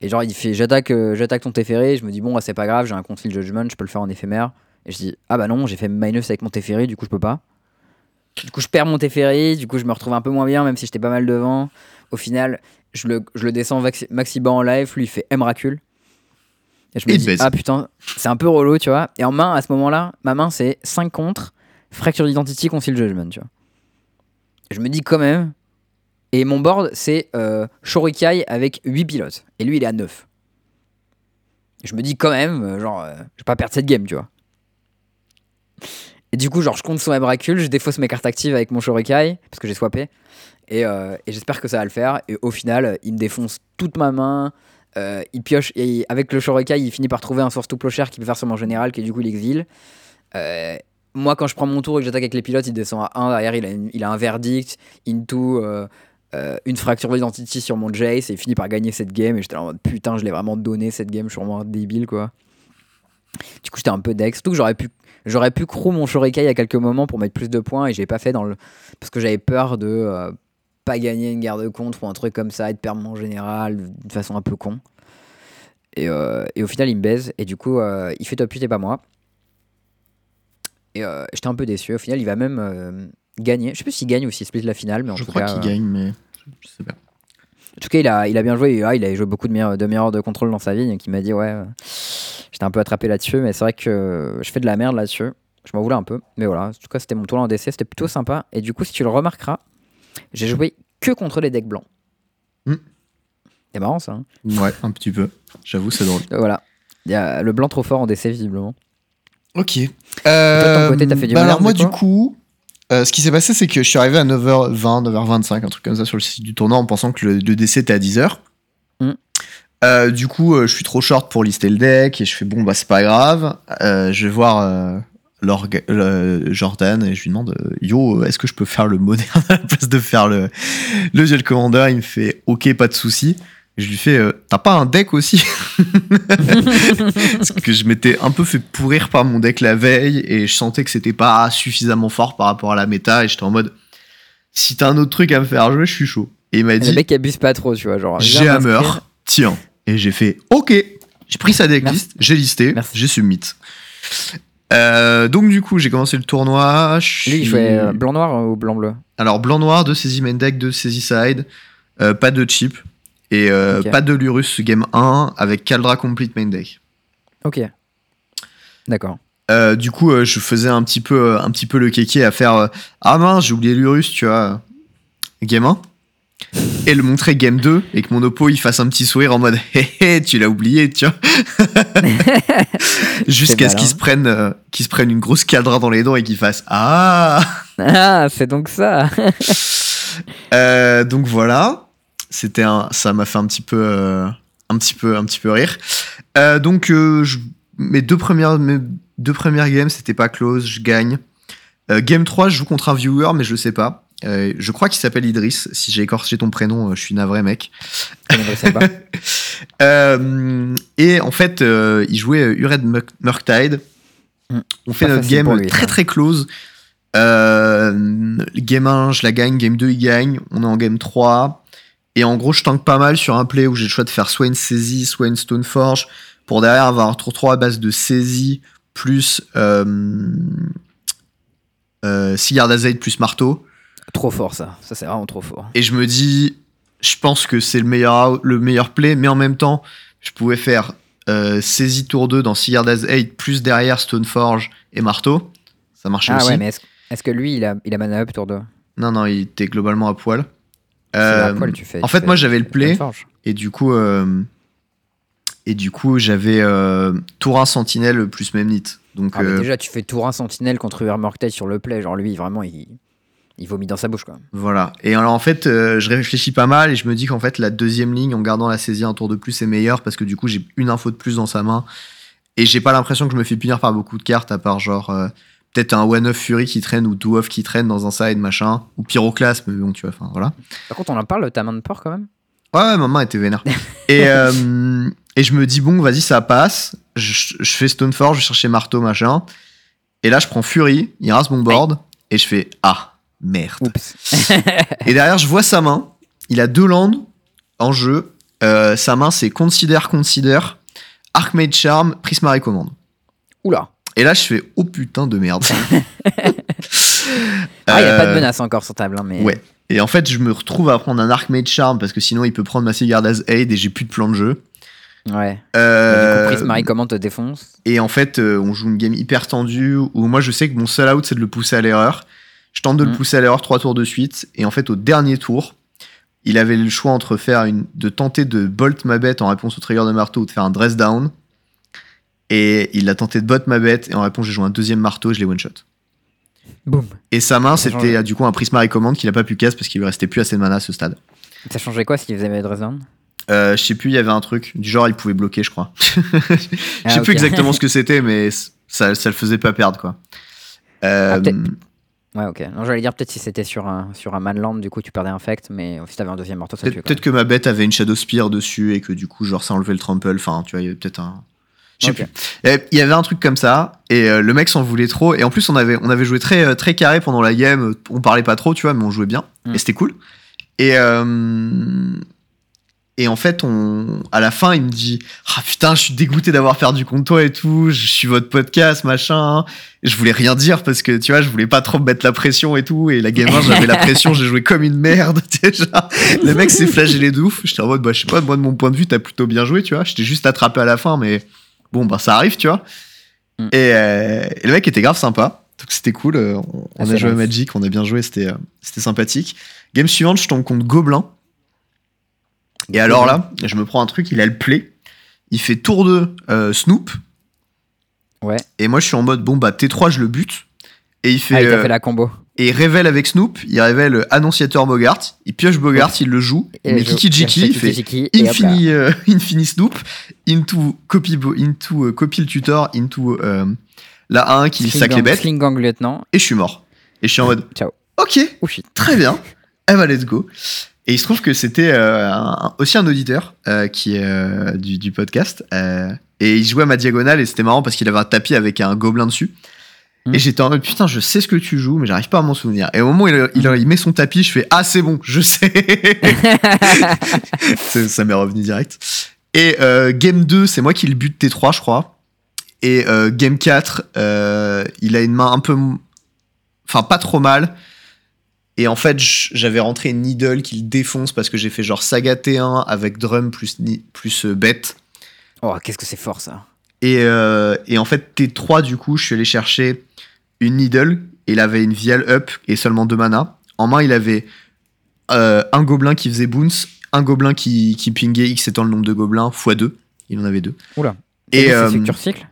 Et genre il fait j'attaque euh, j'attaque ton Teferi. Je me dis bon bah, c'est pas grave j'ai un Conflict Judgment je peux le faire en éphémère. Et je dis ah bah non j'ai fait minus avec mon Teferi du coup je peux pas. Du coup, je perds mon Teferi, du coup, je me retrouve un peu moins bien, même si j'étais pas mal devant. Au final, je le, je le descends maxi, maxi bas en live, lui, il fait M-Racule. Et je me Et il dis, baise. ah putain, c'est un peu relou, tu vois. Et en main, à ce moment-là, ma main, c'est 5 contre, fracture d'identity, concile judgment, tu vois. Je me dis quand même. Et mon board, c'est euh, Shorikai avec 8 pilotes. Et lui, il est à 9. Et je me dis quand même, euh, genre, euh, je vais pas perdre cette game, tu vois. Et du coup, genre, je compte son Abracule, je défausse mes cartes actives avec mon Shorikai, parce que j'ai swappé. Et, euh, et j'espère que ça va le faire. Et au final, il me défonce toute ma main. Euh, il pioche. Et avec le Shorikai, il finit par trouver un source tout clochère qui peut faire sur mon général, qui du coup l'exile. Euh, moi, quand je prends mon tour et que j'attaque avec les pilotes, il descend à 1. Derrière, il a, il un verdict, into euh, une fracture d'identity sur mon Jace. Et il finit par gagner cette game. Et j'étais en mode putain, je l'ai vraiment donné cette game. Je suis vraiment débile, quoi. Du coup, j'étais un peu deck. Surtout que j'aurais pu, j'aurais pu crew mon Shurikai à quelques moments pour mettre plus de points et j'ai pas fait. Parce que j'avais peur de pas gagner une guerre de contre ou un truc comme ça et de perdre mon général d'une façon un peu con. Et, euh, et au final, il me baise et du coup, euh, il fait top 8 et pas moi. Et euh, j'étais un peu déçu. Au final, il va même euh, gagner. Je sais plus s'il gagne ou s'il split la finale, mais en Je tout crois cas. qu'il gagne, mais je sais pas. en tout cas, il a, il a bien joué. ah, il a joué beaucoup de meilleurs, de meilleurs de contrôle dans sa vie. Donc il m'a dit, ouais, j'étais un peu attrapé là-dessus. Mais c'est vrai que je fais de la merde là-dessus. Je m'en voulais un peu. Mais voilà, en tout cas, c'était mon tournoi en DC. C'était plutôt sympa. Et du coup, si tu le remarqueras, j'ai joué que contre les decks blancs. Hmm. C'est marrant ça. hein. Ouais, un petit peu. J'avoue, c'est drôle. Euh, voilà. Il y a le blanc trop fort en DC, visiblement. Ok. de ton côté, t'as fait du bah alors moi, du coup euh, ce qui s'est passé, c'est que je suis arrivé à 9h20, 9h25, un truc comme ça sur le site du tournoi en pensant que le, le DC était à 10h. Mm. Euh, du coup, euh, je suis trop short pour lister le deck et je fais bon, bah c'est pas grave. Euh, je vais voir euh, Jordan et je lui demande euh, Yo, est-ce que je peux faire le moderne à la place de faire le, le Duel Commander? Il me fait Ok, pas de souci. Je lui fais euh, T'as pas un deck aussi? Parce que je m'étais un peu fait pourrir par mon deck la veille et je sentais que c'était pas suffisamment fort par rapport à la méta et j'étais en mode si t'as un autre truc à me faire jouer, je suis chaud. Et il m'a Le dit mec abuse pas trop, tu vois. Genre, j'ai Hammer, tiens. Et j'ai fait ok. J'ai pris sa decklist, j'ai listé, j'ai submit. Euh, donc du coup j'ai commencé le tournoi. Lui, il jouait euh, blanc-noir ou blanc-bleu Alors blanc-noir, deux saisie main deck, deux saisie side, euh, pas de chip. Et euh, pas de Lurus game 1 avec Caldra Complete Main Deck. Ok. D'accord. Du coup, je faisais un petit peu, un petit peu le kéké à faire Ah mince, j'ai oublié Lurus, tu vois. Game 1. Et le montrer game 2 et que mon oppo il fasse un petit sourire en mode Hé hé, tu l'as oublié, tu vois. Jusqu'à ce qu'il se prenne, euh, qu'il se prenne une grosse cadra dans les dents et qu'il fasse Ah Ah, c'est donc ça. Euh, donc voilà, c'était un, ça m'a fait un petit peu, euh, un petit peu, un petit peu rire. Euh, donc je- mes deux premières, mes deux premières games, c'était pas close, je gagne. Game 3, je joue contre un viewer, mais je sais pas. Euh, je crois qu'il s'appelle Idriss. Si j'ai écorché ton prénom, euh, je suis navré, mec. Pas. Euh, et en fait, il jouait Ured Murk- Murktide. Mm. On fait notre game lui, très ça. très close. Game 1, je la gagne. Game 2, il gagne. On est en game 3. Et en gros, je tank pas mal sur un play où j'ai le choix de faire soit une saisie, soit une Stoneforge. Pour derrière avoir un tour 3 à base de saisie plus euh, Cigar plus marteau. Trop fort ça. Ça c'est vraiment trop fort. Et je me dis, je pense que c'est le meilleur, le meilleur play, mais en même temps, je pouvais faire euh, saisie tour 2 dans Seaguard as 8, plus derrière Stoneforge et Marteau. Ça marchait Ah aussi. ouais, mais est-ce que lui il a, il a mana up tour 2 Non, non, il était globalement à poil. à Euh, poil, tu fais- en tu fait, fais- moi, j'avais le play. Et du coup, euh, et du coup, j'avais euh, Tour 1 Sentinelle plus Memnit. Donc, Ah, mais déjà, tu fais tour 1 sentinelle contre Urmorktide sur le play. Genre, lui, vraiment, il, il vomit dans sa bouche, quoi. Voilà. Et alors en fait, euh, je réfléchis pas mal et je me dis qu'en fait la deuxième ligne en gardant la saisie un tour de plus est meilleure parce que du coup j'ai une info de plus dans sa main et j'ai pas l'impression que je me fais punir par beaucoup de cartes à part genre euh, peut-être un one off Fury qui traîne ou two off qui traîne dans un side machin ou Pyroclasme mais bon tu vois enfin voilà. Par contre, on en parle de ta main de porc quand même Ouais, ouais, ma main était vénère. et, euh, et je me dis, bon, vas-y, ça passe. Je, je fais Stoneforge, je vais chercher marteau, machin. Et là, je prends Fury, il rase mon board, et je fais, ah, merde. Et derrière, je vois sa main. Il a deux landes en jeu. Euh, sa main, c'est Consider, Consider, Archmage Charm, Prismari Command. Oula. Et là, je fais, oh putain de merde. Ah, il n'y a pas de Euh, menace encore sur table, hein, mais. Ouais. Et en fait, je me retrouve à prendre un Archmage Charm parce que sinon, il peut prendre ma Sigurd as Aid et j'ai plus de plan de jeu. Ouais. Euh, Du coup, Prismari comment te défonce Et en fait, euh, on joue une game hyper tendue où moi je sais que mon seul out c'est de le pousser à l'erreur. Je tente de le Mm. pousser à l'erreur trois tours de suite. Et en fait, au dernier tour, il avait le choix entre faire une, de tenter de bolt ma bête en réponse au trigger de marteau ou de faire un dress down. Et il a tenté de bot ma bête et en réponse, j'ai joué un deuxième marteau et je l'ai one shot. Boum. Et sa main, c'était change. euh, du coup un Prismari Command qu'il a pas pu casse parce qu'il lui restait plus assez de mana à ce stade. Ça changeait quoi s'il faisait Dress Down? Euh, je sais plus, il y avait un truc du genre il pouvait bloquer, je crois. je sais Ah, ok. plus exactement ce que c'était, mais ça, ça le faisait pas perdre quoi. Euh, Ah, peut-être. Ouais, ok. Non, j'allais dire peut-être si c'était sur un, sur un manland, du coup, tu perdais infect, mais si t'avais un deuxième marteau, ça Peut-être que ma bête avait une Shadow Spear dessus et que du coup, genre, ça enlevait le trample. Enfin, tu vois, il y avait peut-être un. Je sais plus. Il y avait- Il y avait un truc comme ça et euh, le mec s'en voulait trop. Et en plus, on avait, on avait joué très, euh, très carré pendant la game. On parlait pas trop, tu vois, mais on jouait bien. Mm. Et c'était cool. Et, euh, et en fait, on, à la fin, il me dit Ah putain, je suis dégoûté d'avoir perdu contre toi et tout. Je suis votre podcast, machin. Et je voulais rien dire parce que tu vois, je voulais pas trop me mettre la pression et tout. Et la game 1, j'avais la pression, j'ai joué comme une merde. genre. le mec s'est flagellé de ouf. J'étais en mode, bah, je sais pas, moi, de mon point de vue, t'as plutôt bien joué, tu vois. J'étais juste attrapé à la fin, mais bon, bah, ça arrive, tu vois. Mm. Et, euh, et le mec était grave sympa. Donc c'était cool. euh, On, Ah, on a joué à. Magic, on a bien joué, c'était euh, c'était sympathique. Game suivante, je tombe contre Gobelin. Et alors là, je me prends un truc, il a le play. Il fait tour 2 euh, Snoop. Ouais. Et moi, je suis en mode, bon, bah, T3, je le bute. Et il fait. Ah, il euh, fait la combo. et il révèle avec Snoop, il révèle euh, Annonciateur Bogart, il pioche Bogart, il le joue, il met Kiki Jiki, il fait. Infini, euh, Infini Snoop, into copy, into copy le tutor, into euh, la 1 qui sac les bêtes, Sling gang lieutenant. et je suis mort. Et je suis en mode, Ciao. ok, Oh très bien, eh ben let's go. Et il se trouve que c'était euh, un- aussi un auditeur euh, qui est euh, du, du podcast, et il jouait à ma diagonale, et c'était marrant parce qu'il avait un tapis avec un gobelin dessus. Mm. Et j'étais en mode putain, je sais ce que tu joues, mais j'arrive pas à m'en souvenir. Et au moment où il, il- il met son tapis, je fais ah, c'est bon, je sais. Ça m'est revenu direct. Et euh, game 2, c'est moi qui le bute T3, je crois. Et euh, game 4, euh, il a une main un peu. Enfin, pas trop mal. Et en fait, j'avais rentré Needle qui le défonce parce que j'ai fait genre Saga T1 avec Drum plus, ni- plus euh, Bête. Oh, qu'est-ce que c'est fort ça. Et, euh, et en fait, T3, du coup, je suis allé chercher une Needle. Et il avait une Vial Up et seulement deux mana. En main, il avait euh, un gobelin qui faisait bounce, un gobelin qui, qui pingait X étant le nombre de gobelins, x2. Il en avait deux. Oula. Et, Et c'est celui que tu recycles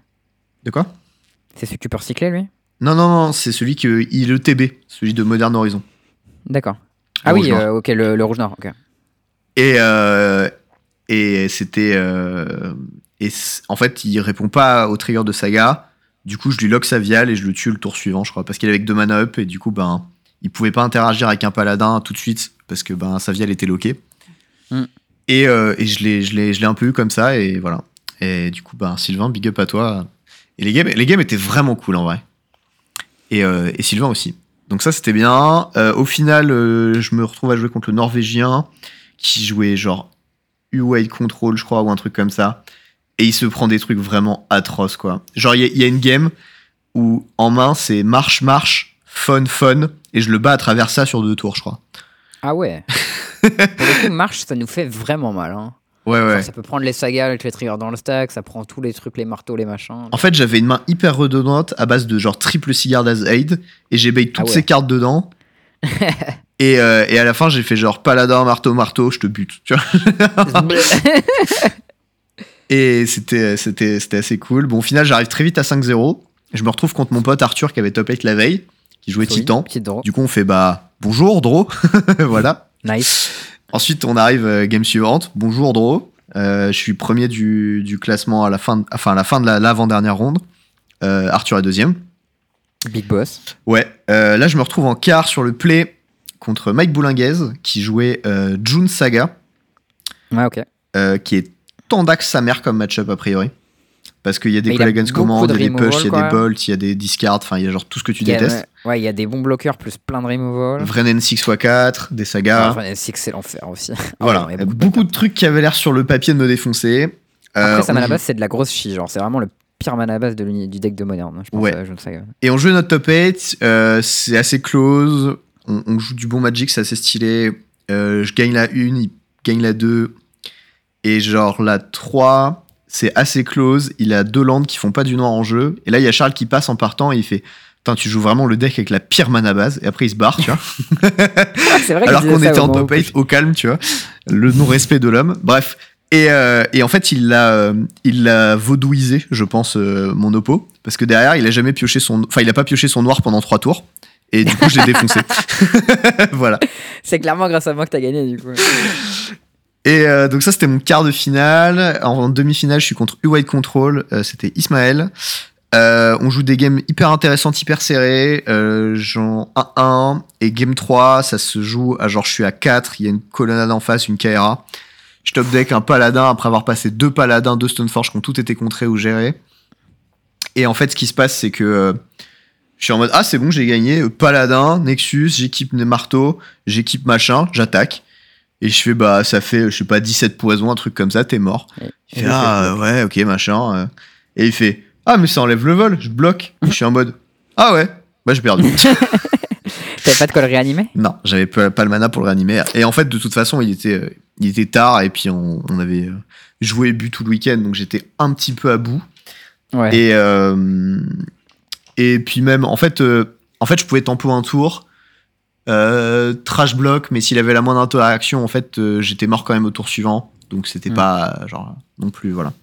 De quoi? C'est celui que tu peux recycler lui? Non, non, non, c'est celui qui le TB, celui de Modern Horizon. D'accord. Ah oui, euh, ok, le, le rouge noir. ok. Et, euh, et c'était. euh, et en fait, il répond pas au trigger de Saga. Du coup, je lui lock sa viale et je le tue le tour suivant, je crois. Parce qu'il est avec deux mana up et du coup, ben, il pouvait pas interagir avec un paladin tout de suite parce que ben, sa viale était lockée. Mm. Et, euh, et je l'ai un peu eu comme ça et voilà. Et du coup, ben, Sylvain, big up à toi. Et les games, les games étaient vraiment cool en vrai. Et, euh, et Sylvain aussi. Donc ça, c'était bien. Euh, au final, euh, je me retrouve à jouer contre le Norvégien qui jouait genre U-Wade Control, je crois, ou un truc comme ça. Et il se prend des trucs vraiment atroces, quoi. Genre, il y, a- il y a une game où en main, c'est marche, marche, fun, fun, et je le bats à travers ça sur deux tours, je crois. Ah ouais. Pour le coup, marche, ça nous fait vraiment mal. Hein. Ouais, Genre, ouais. ça peut prendre les sagas avec les triggers dans le stack, ça prend tous les trucs, les marteaux, les machins. En fait, j'avais une main hyper redondante à base de genre triple cigare as aid, et j'ai bait toutes Ah ouais. ces cartes dedans. et, euh, et à la fin, j'ai fait genre paladin, marteau, marteau, je te bute, tu vois. Et c'était, c'était, c'était assez cool. Bon, au final, j'arrive très vite à 5-0. Je me retrouve contre mon pote Arthur qui avait top 8 la veille, qui jouait Titan. Du coup, on fait bah bonjour Dro. voilà. Nice. Ensuite, on arrive euh, game suivante. Bonjour Dro. Euh, je suis premier du, du classement à la fin, de, enfin à la fin de la- l'avant-dernière ronde. Euh, Arthur est deuxième. Big boss. Ouais. Euh, là, je me retrouve en quart sur le play contre Mike Boulinguez qui jouait June Saga. Ouais, ok. euh, qui est tendax sa mère comme match-up a priori. Parce qu'il y a des Collegans beaucoup Command, de il y a des push, il y a des bolts, il y a des discards, enfin il y a genre tout ce que tu Il y a- détestes. Ouais, il y a des bons bloqueurs plus plein de removal. Vrenen 6x4, des sagas. C'est que c'est l'enfer aussi. Ah voilà, non, beaucoup de de trucs qui avaient l'air sur le papier de me défoncer. Après, Euh, sa on mana base, c'est de la grosse chi. Genre, c'est vraiment le pire mana base de du deck de moderne. Je pense Ouais. à Saga. Et on joue notre top 8, euh, c'est assez close, on, on joue du bon Magic, c'est assez stylé. Euh, je gagne la 1, il gagne la 2, et genre la 3, c'est assez close, il a deux landes qui font pas du noir en jeu. Et là, il y a Charles qui passe en partant et il fait Putain, tu joues vraiment le deck avec la pire mana base, et après il se barre, tu vois. c'est vrai Alors qu'on était en top où- 8 au calme, tu vois. Le non-respect de l'homme. Bref. Et, euh, et en fait, il l'a, euh, il l'a vaudouisé, je pense, euh, mon oppo. Parce que derrière, il a jamais pioché son. Enfin, il a pas pioché son noir pendant trois tours. Et du coup, je l'ai défoncé. voilà. C'est clairement grâce à moi que t'as gagné, du coup. Et euh, donc, ça, c'était mon quart de finale. En demi-finale, je suis contre U-White Control. euh, c'était Ismaël. Euh, on joue des games hyper intéressantes, hyper serrées. Genre 1-1. Et game 3, ça se joue à genre je suis à 4. Il y a une colonnade en face, une KRA. Je top deck un paladin après avoir passé deux paladins, deux Stoneforge qui ont tout été contrés ou gérés. Et en fait, ce qui se passe, c'est que je suis en mode Ah, c'est bon, j'ai gagné. Paladin, Nexus, j'équipe mes marteaux, j'équipe machin, j'attaque. Et je fais Bah, ça fait, je sais pas, 17 poisons, un truc comme ça, t'es mort. Et- Il fait Ah, ouais, ok, machin. euh. Et il fait Ah, mais ça enlève le vol, je bloque. Et je suis en mode Ah, ouais, bah, j'ai perdu. T'avais pas de quoi le réanimer non, j'avais pas, pas le mana pour le réanimer. Et en fait, de toute façon, il était, euh, il était tard et puis on, on avait euh, joué et bu tout le week-end, donc j'étais un petit peu à bout. Ouais. Et, euh, et puis même, en fait, euh, en fait, je pouvais tempo un tour, euh, trash block, mais s'il avait la moindre interaction, en fait, euh, j'étais mort quand même au tour suivant. Donc c'était Mm. pas euh, genre non plus, voilà.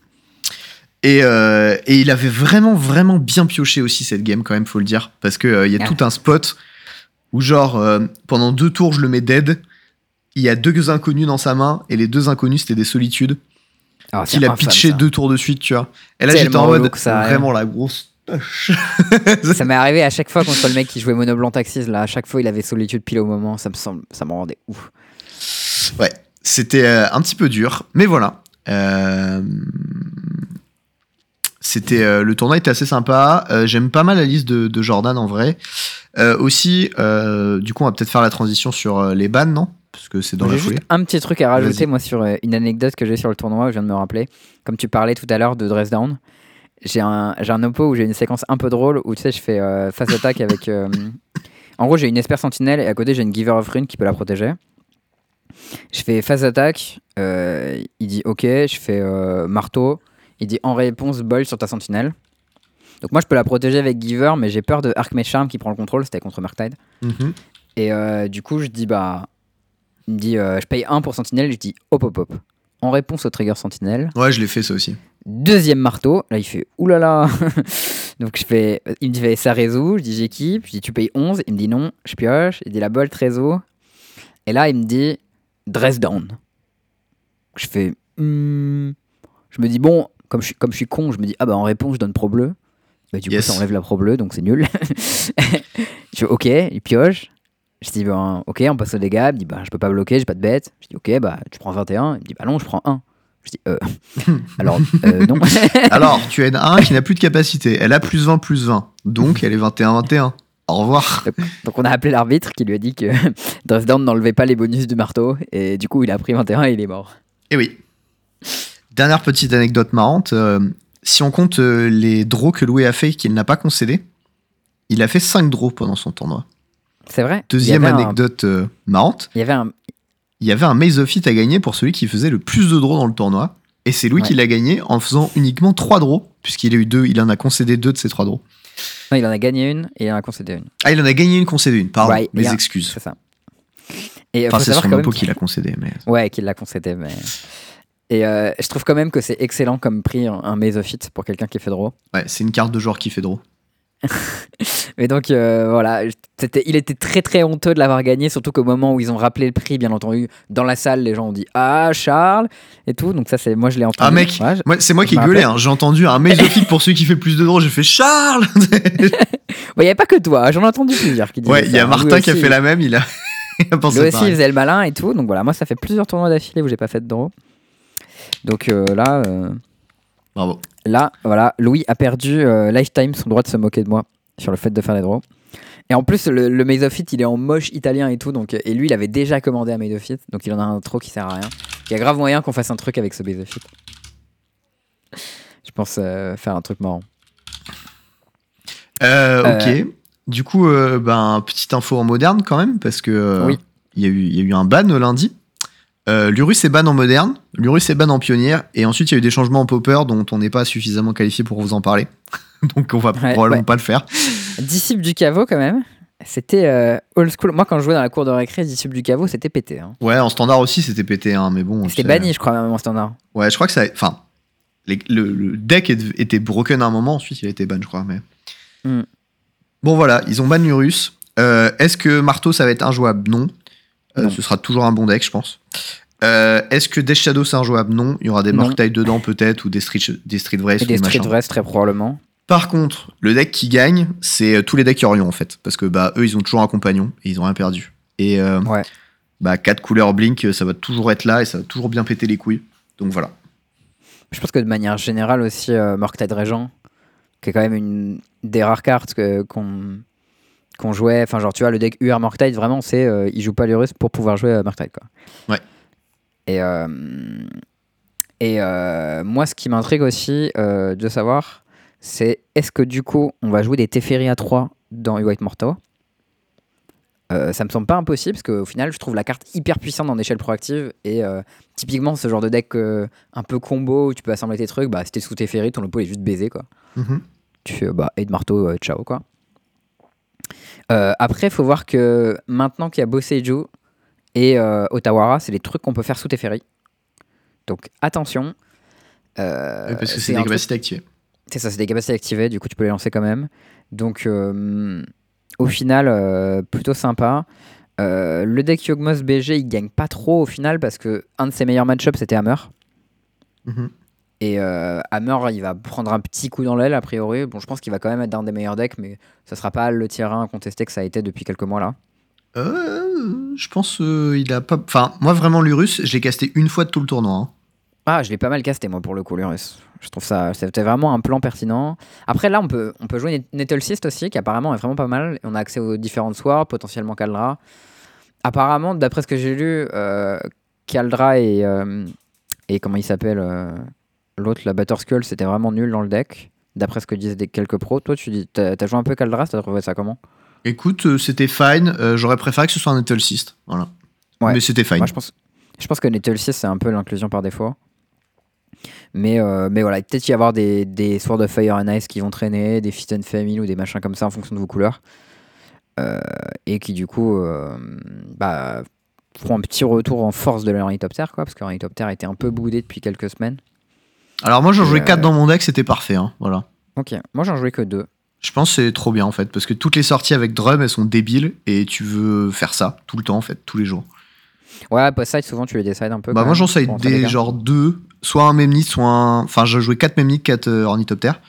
Et, euh, et il avait vraiment, vraiment bien pioché aussi cette game, quand même, faut le dire. Parce qu'il il y a Ah. tout un spot où, genre, pendant deux tours, je le mets dead. Il y a deux inconnus dans sa main, et les deux inconnus, c'était des solitudes Ah, qu'il a infâme, pitché ça. deux tours de suite, tu vois. Et là, j'étais en mode que ça, vraiment la grosse. Ça m'est arrivé à chaque fois contre le mec qui jouait Mono Blanc Taxis. Là, à chaque fois, il avait solitude pile au moment. Ça me semble, ça me rendait ouf. ouais, c'était euh, un petit peu dur, mais voilà. Euh, C'était euh, le tournoi était assez sympa. J'aime pas mal la liste de, de Jordan en vrai. Aussi, du coup, on va peut-être faire la transition sur les bans, non? Parce que c'est dans la juste un petit truc à rajouter, moi, sur une anecdote que j'ai sur le tournoi, je viens de me rappeler. Comme tu parlais tout à l'heure de Dress Down, j'ai un, j'ai un oppo où j'ai une séquence un peu drôle où tu sais, je fais euh, face attaque avec, euh, En gros, j'ai une Esper Sentinelle et à côté, j'ai une Giver of Rune qui peut la protéger. Je fais phase d'attaque. euh, il dit OK. Je fais euh, marteau. Il dit en réponse, boil sur ta Sentinelle. Donc moi, je peux la protéger avec Giver, mais j'ai peur de Archmage Charm qui prend le contrôle. C'était contre Murktide. Mhm. Et euh, du coup, je dis bah. Il me dit euh, je paye 1 pour Sentinelle. Je dis hop hop hop. En réponse au trigger Sentinelle. Ouais, je l'ai fait ça aussi. Deuxième marteau, là il fait oulala. Donc je fais, il me dit ça résout, je dis j'équipe, je dis tu payes 11, il me dit non, je pioche, il dit la bolt réseau. Et là il me dit dress down. Je fais, hmm. je me dis bon, comme je, suis, comme je suis con, je me dis ah bah en réponse je donne pro bleu. Bah, du Yes. coup ça enlève la pro bleu donc c'est nul. je fais ok, il pioche. Je dis ben, ok, on passe au dégâts. Il me dit bah je peux pas bloquer, j'ai pas de bête. Je dis ok, bah tu prends 21. Il me dit bah non, je prends 1. Je dis euh, alors euh, non. Alors, tu as une 1 qui n'a plus de capacité. Elle a plus 20, plus 20. Donc, elle est 21-21. Au revoir. Donc on a appelé l'arbitre qui lui a dit que Dresden n'enlevait pas les bonus du marteau et du coup il a pris 21 et il est mort. Et oui. Dernière petite anecdote marrante. euh, si on compte euh, les draws que Louis a fait et qu'il n'a pas concédé, il a fait 5 draws pendant son tournoi. C'est vrai. Deuxième un- anecdote marrante. il y avait un. Il y avait un Maze of It à gagner pour celui qui faisait le plus de draws dans le tournoi. Et c'est Ouais. qui l'a gagné en faisant uniquement 3 draws, puisqu'il a eu deux, il en a concédé deux de ces 3 draws. Non, il en a gagné une et il en a concédé une. Ah, il en a gagné une, concédé une, pardon. Mes excuses. C'est ça. Et Enfin, faut c'est son impôt qu'il- qui l'a concédé. Mais... Ouais, qu'il l'a concédé. Mais... Et euh, je trouve quand même que c'est excellent comme prix un- un Maze of It pour quelqu'un qui fait draw. Ouais, c'est une carte de joueur qui fait draw. Et donc euh, voilà, il était très très honteux de l'avoir gagné, surtout qu'au moment où ils ont rappelé le prix, bien entendu, dans la salle, les gens ont dit Ah Charles et tout. Donc ça, c'est moi je l'ai entendu. Ah, mec, Ouais, je- Moi, c'est moi qui ai gueulé. hein. J'ai entendu un It pour celui qui fait plus de draws. J'ai fait Charles Il n'y avait pas que toi, j'en ai entendu plusieurs qui Ouais, il y a Martin Louis qui a fait la même. Il a, il a pensé Lui aussi, il faisait le malin et tout. Donc voilà, moi, ça fait plusieurs tournois d'affilée où j'ai pas fait de draw. Donc euh, là, euh, Bravo. Là, voilà, Louis a perdu euh, lifetime son droit de se moquer de moi sur le fait de faire des draws. Et en plus, le, le Maze of It, il est en moche italien et tout. Donc, et lui, il avait déjà commandé un Maze of It. Donc il en a un trop qui sert à rien. Il y a grave moyen qu'on fasse un truc avec ce Maze of It. Je pense euh, faire un truc marrant. Euh, ok. Euh, Du coup, euh, ben, petite info en moderne quand même, parce que euh, Oui. il y, a eu- il y a eu un ban lundi. Euh, L'Urus est ban en moderne, l'Urus est ban en pionnière, et ensuite il y a eu des changements en popper dont on n'est pas suffisamment qualifié pour vous en parler. Donc on va Ouais, probablement ouais. pas le faire. Disciple du caveau, quand même. C'était euh, old school. Moi, quand je jouais dans la cour de récré, Disciple du caveau, c'était pété. hein. Ouais, en standard aussi c'était pété, hein, mais bon. C'était banni, je crois, même en standard. Ouais, je crois que ça. Enfin, les- le, le deck était broken à un moment, ensuite il a été ban, je crois. Mais... Hmm. Bon, voilà, ils ont ban l'Urus. Euh, Est-ce que Marteau ça va être injouable? Non. Euh. Ce sera toujours un bon deck, je pense. Euh, Est-ce que Death Shadow c'est injouable? Non. Il y aura des. Murktide dedans peut-être, ou des Street, des street Wraith Et ou des. Street Wrest, très probablement. Par contre, le deck qui gagne, c'est euh, tous les decks Orion en fait. Parce que bah, eux, ils ont toujours un compagnon et ils ont rien perdu. Et euh, Ouais. bah, 4 couleurs Blink, ça va toujours être là et ça va toujours bien péter les couilles. Donc voilà. Je pense que de manière générale aussi, Murktide Régent, qui est quand même une des rares cartes qu'on qu'on jouait. Enfin, genre, tu vois, le deck UR Murktide, vraiment, c'est euh, il joue pas Russes pour pouvoir jouer à Murktide, quoi. Ouais. Et, euh, et euh, moi, ce qui m'intrigue aussi euh, de savoir, c'est est-ce que du coup, on va jouer des Teferi à 3 dans White Mortal euh, ça me semble pas impossible parce qu'au final, je trouve la carte hyper puissante en échelle proactive et euh, typiquement ce genre de deck euh, un peu combo où tu peux assembler tes trucs, bah si t'es sous tes ferries, ton oppo il est juste baisé quoi. Mhm. Tu fais bah aide marteau, euh, ciao quoi. Euh, après, faut voir que maintenant qu'il y a Boseiju et euh, Otawara, c'est des trucs qu'on peut faire sous tes ferries. Donc attention. Euh, parce que c'est des truc- capacités activées. c'est ça, c'est des capacités activées, du coup tu peux les lancer quand même. Donc au final, plutôt sympa. Le deck Yogmoth BG il gagne pas trop au final parce que un de ses meilleurs match-ups c'était Hammer. Mhm. Et euh, Hammer il va prendre un petit coup dans l'aile a priori. Bon, je pense qu'il va quand même être dans des meilleurs decks, mais ça sera pas le tier 1 contesté que ça a été depuis quelques mois là. Euh, je pense euh, il a pas. Enfin, moi vraiment l'Urus, j'ai casté une fois de tout le tournoi. hein. Ah, je l'ai pas mal casté moi pour le coup, Lurus. Je trouve ça, c'était vraiment un plan pertinent. Après là, on peut, on peut jouer Nettle Cyst aussi, qui apparemment est vraiment pas mal. On a accès aux différentes swords, potentiellement Kaldra. Apparemment, d'après ce que j'ai lu, euh, Kaldra et, euh, et comment il s'appelle euh, l'autre, la Batterskull, c'était vraiment nul dans le deck. D'après ce que disent des quelques pros. Toi, tu dis, t'as t'as joué un peu Kaldra, t'as trouvé ça comment? Écoute, euh, c'était fine. Euh, J'aurais préféré que ce soit un Nettle 6. Voilà. Ouais. Mais c'était fine. Moi, je pense, je pense que Nettle 6, c'est un peu l'inclusion par défaut. Mais, euh, mais voilà, peut-être y avoir des, des Sword of Fire and Ice qui vont traîner, des Fit and Family ou des machins comme ça en fonction de vos couleurs. Et qui du coup bah, feront un petit retour en force de l'ornithoptère, quoi, parce que l'ornithoptère était un peu boudé depuis quelques semaines. Alors moi, j'en jouais euh, 4 dans mon deck, c'était parfait. hein, Voilà. Ok, moi j'en jouais que deux. Je pense que c'est trop bien en fait, parce que toutes les sorties avec Drum, elles sont débiles et tu veux faire ça tout le temps en fait, tous les jours. Ouais, side, souvent tu les décides un peu. Bah moi j'en les des genre deux, soit un Memnit, soit un... Enfin je jouais 4 Memnit, 4 euh, Ornithoptères.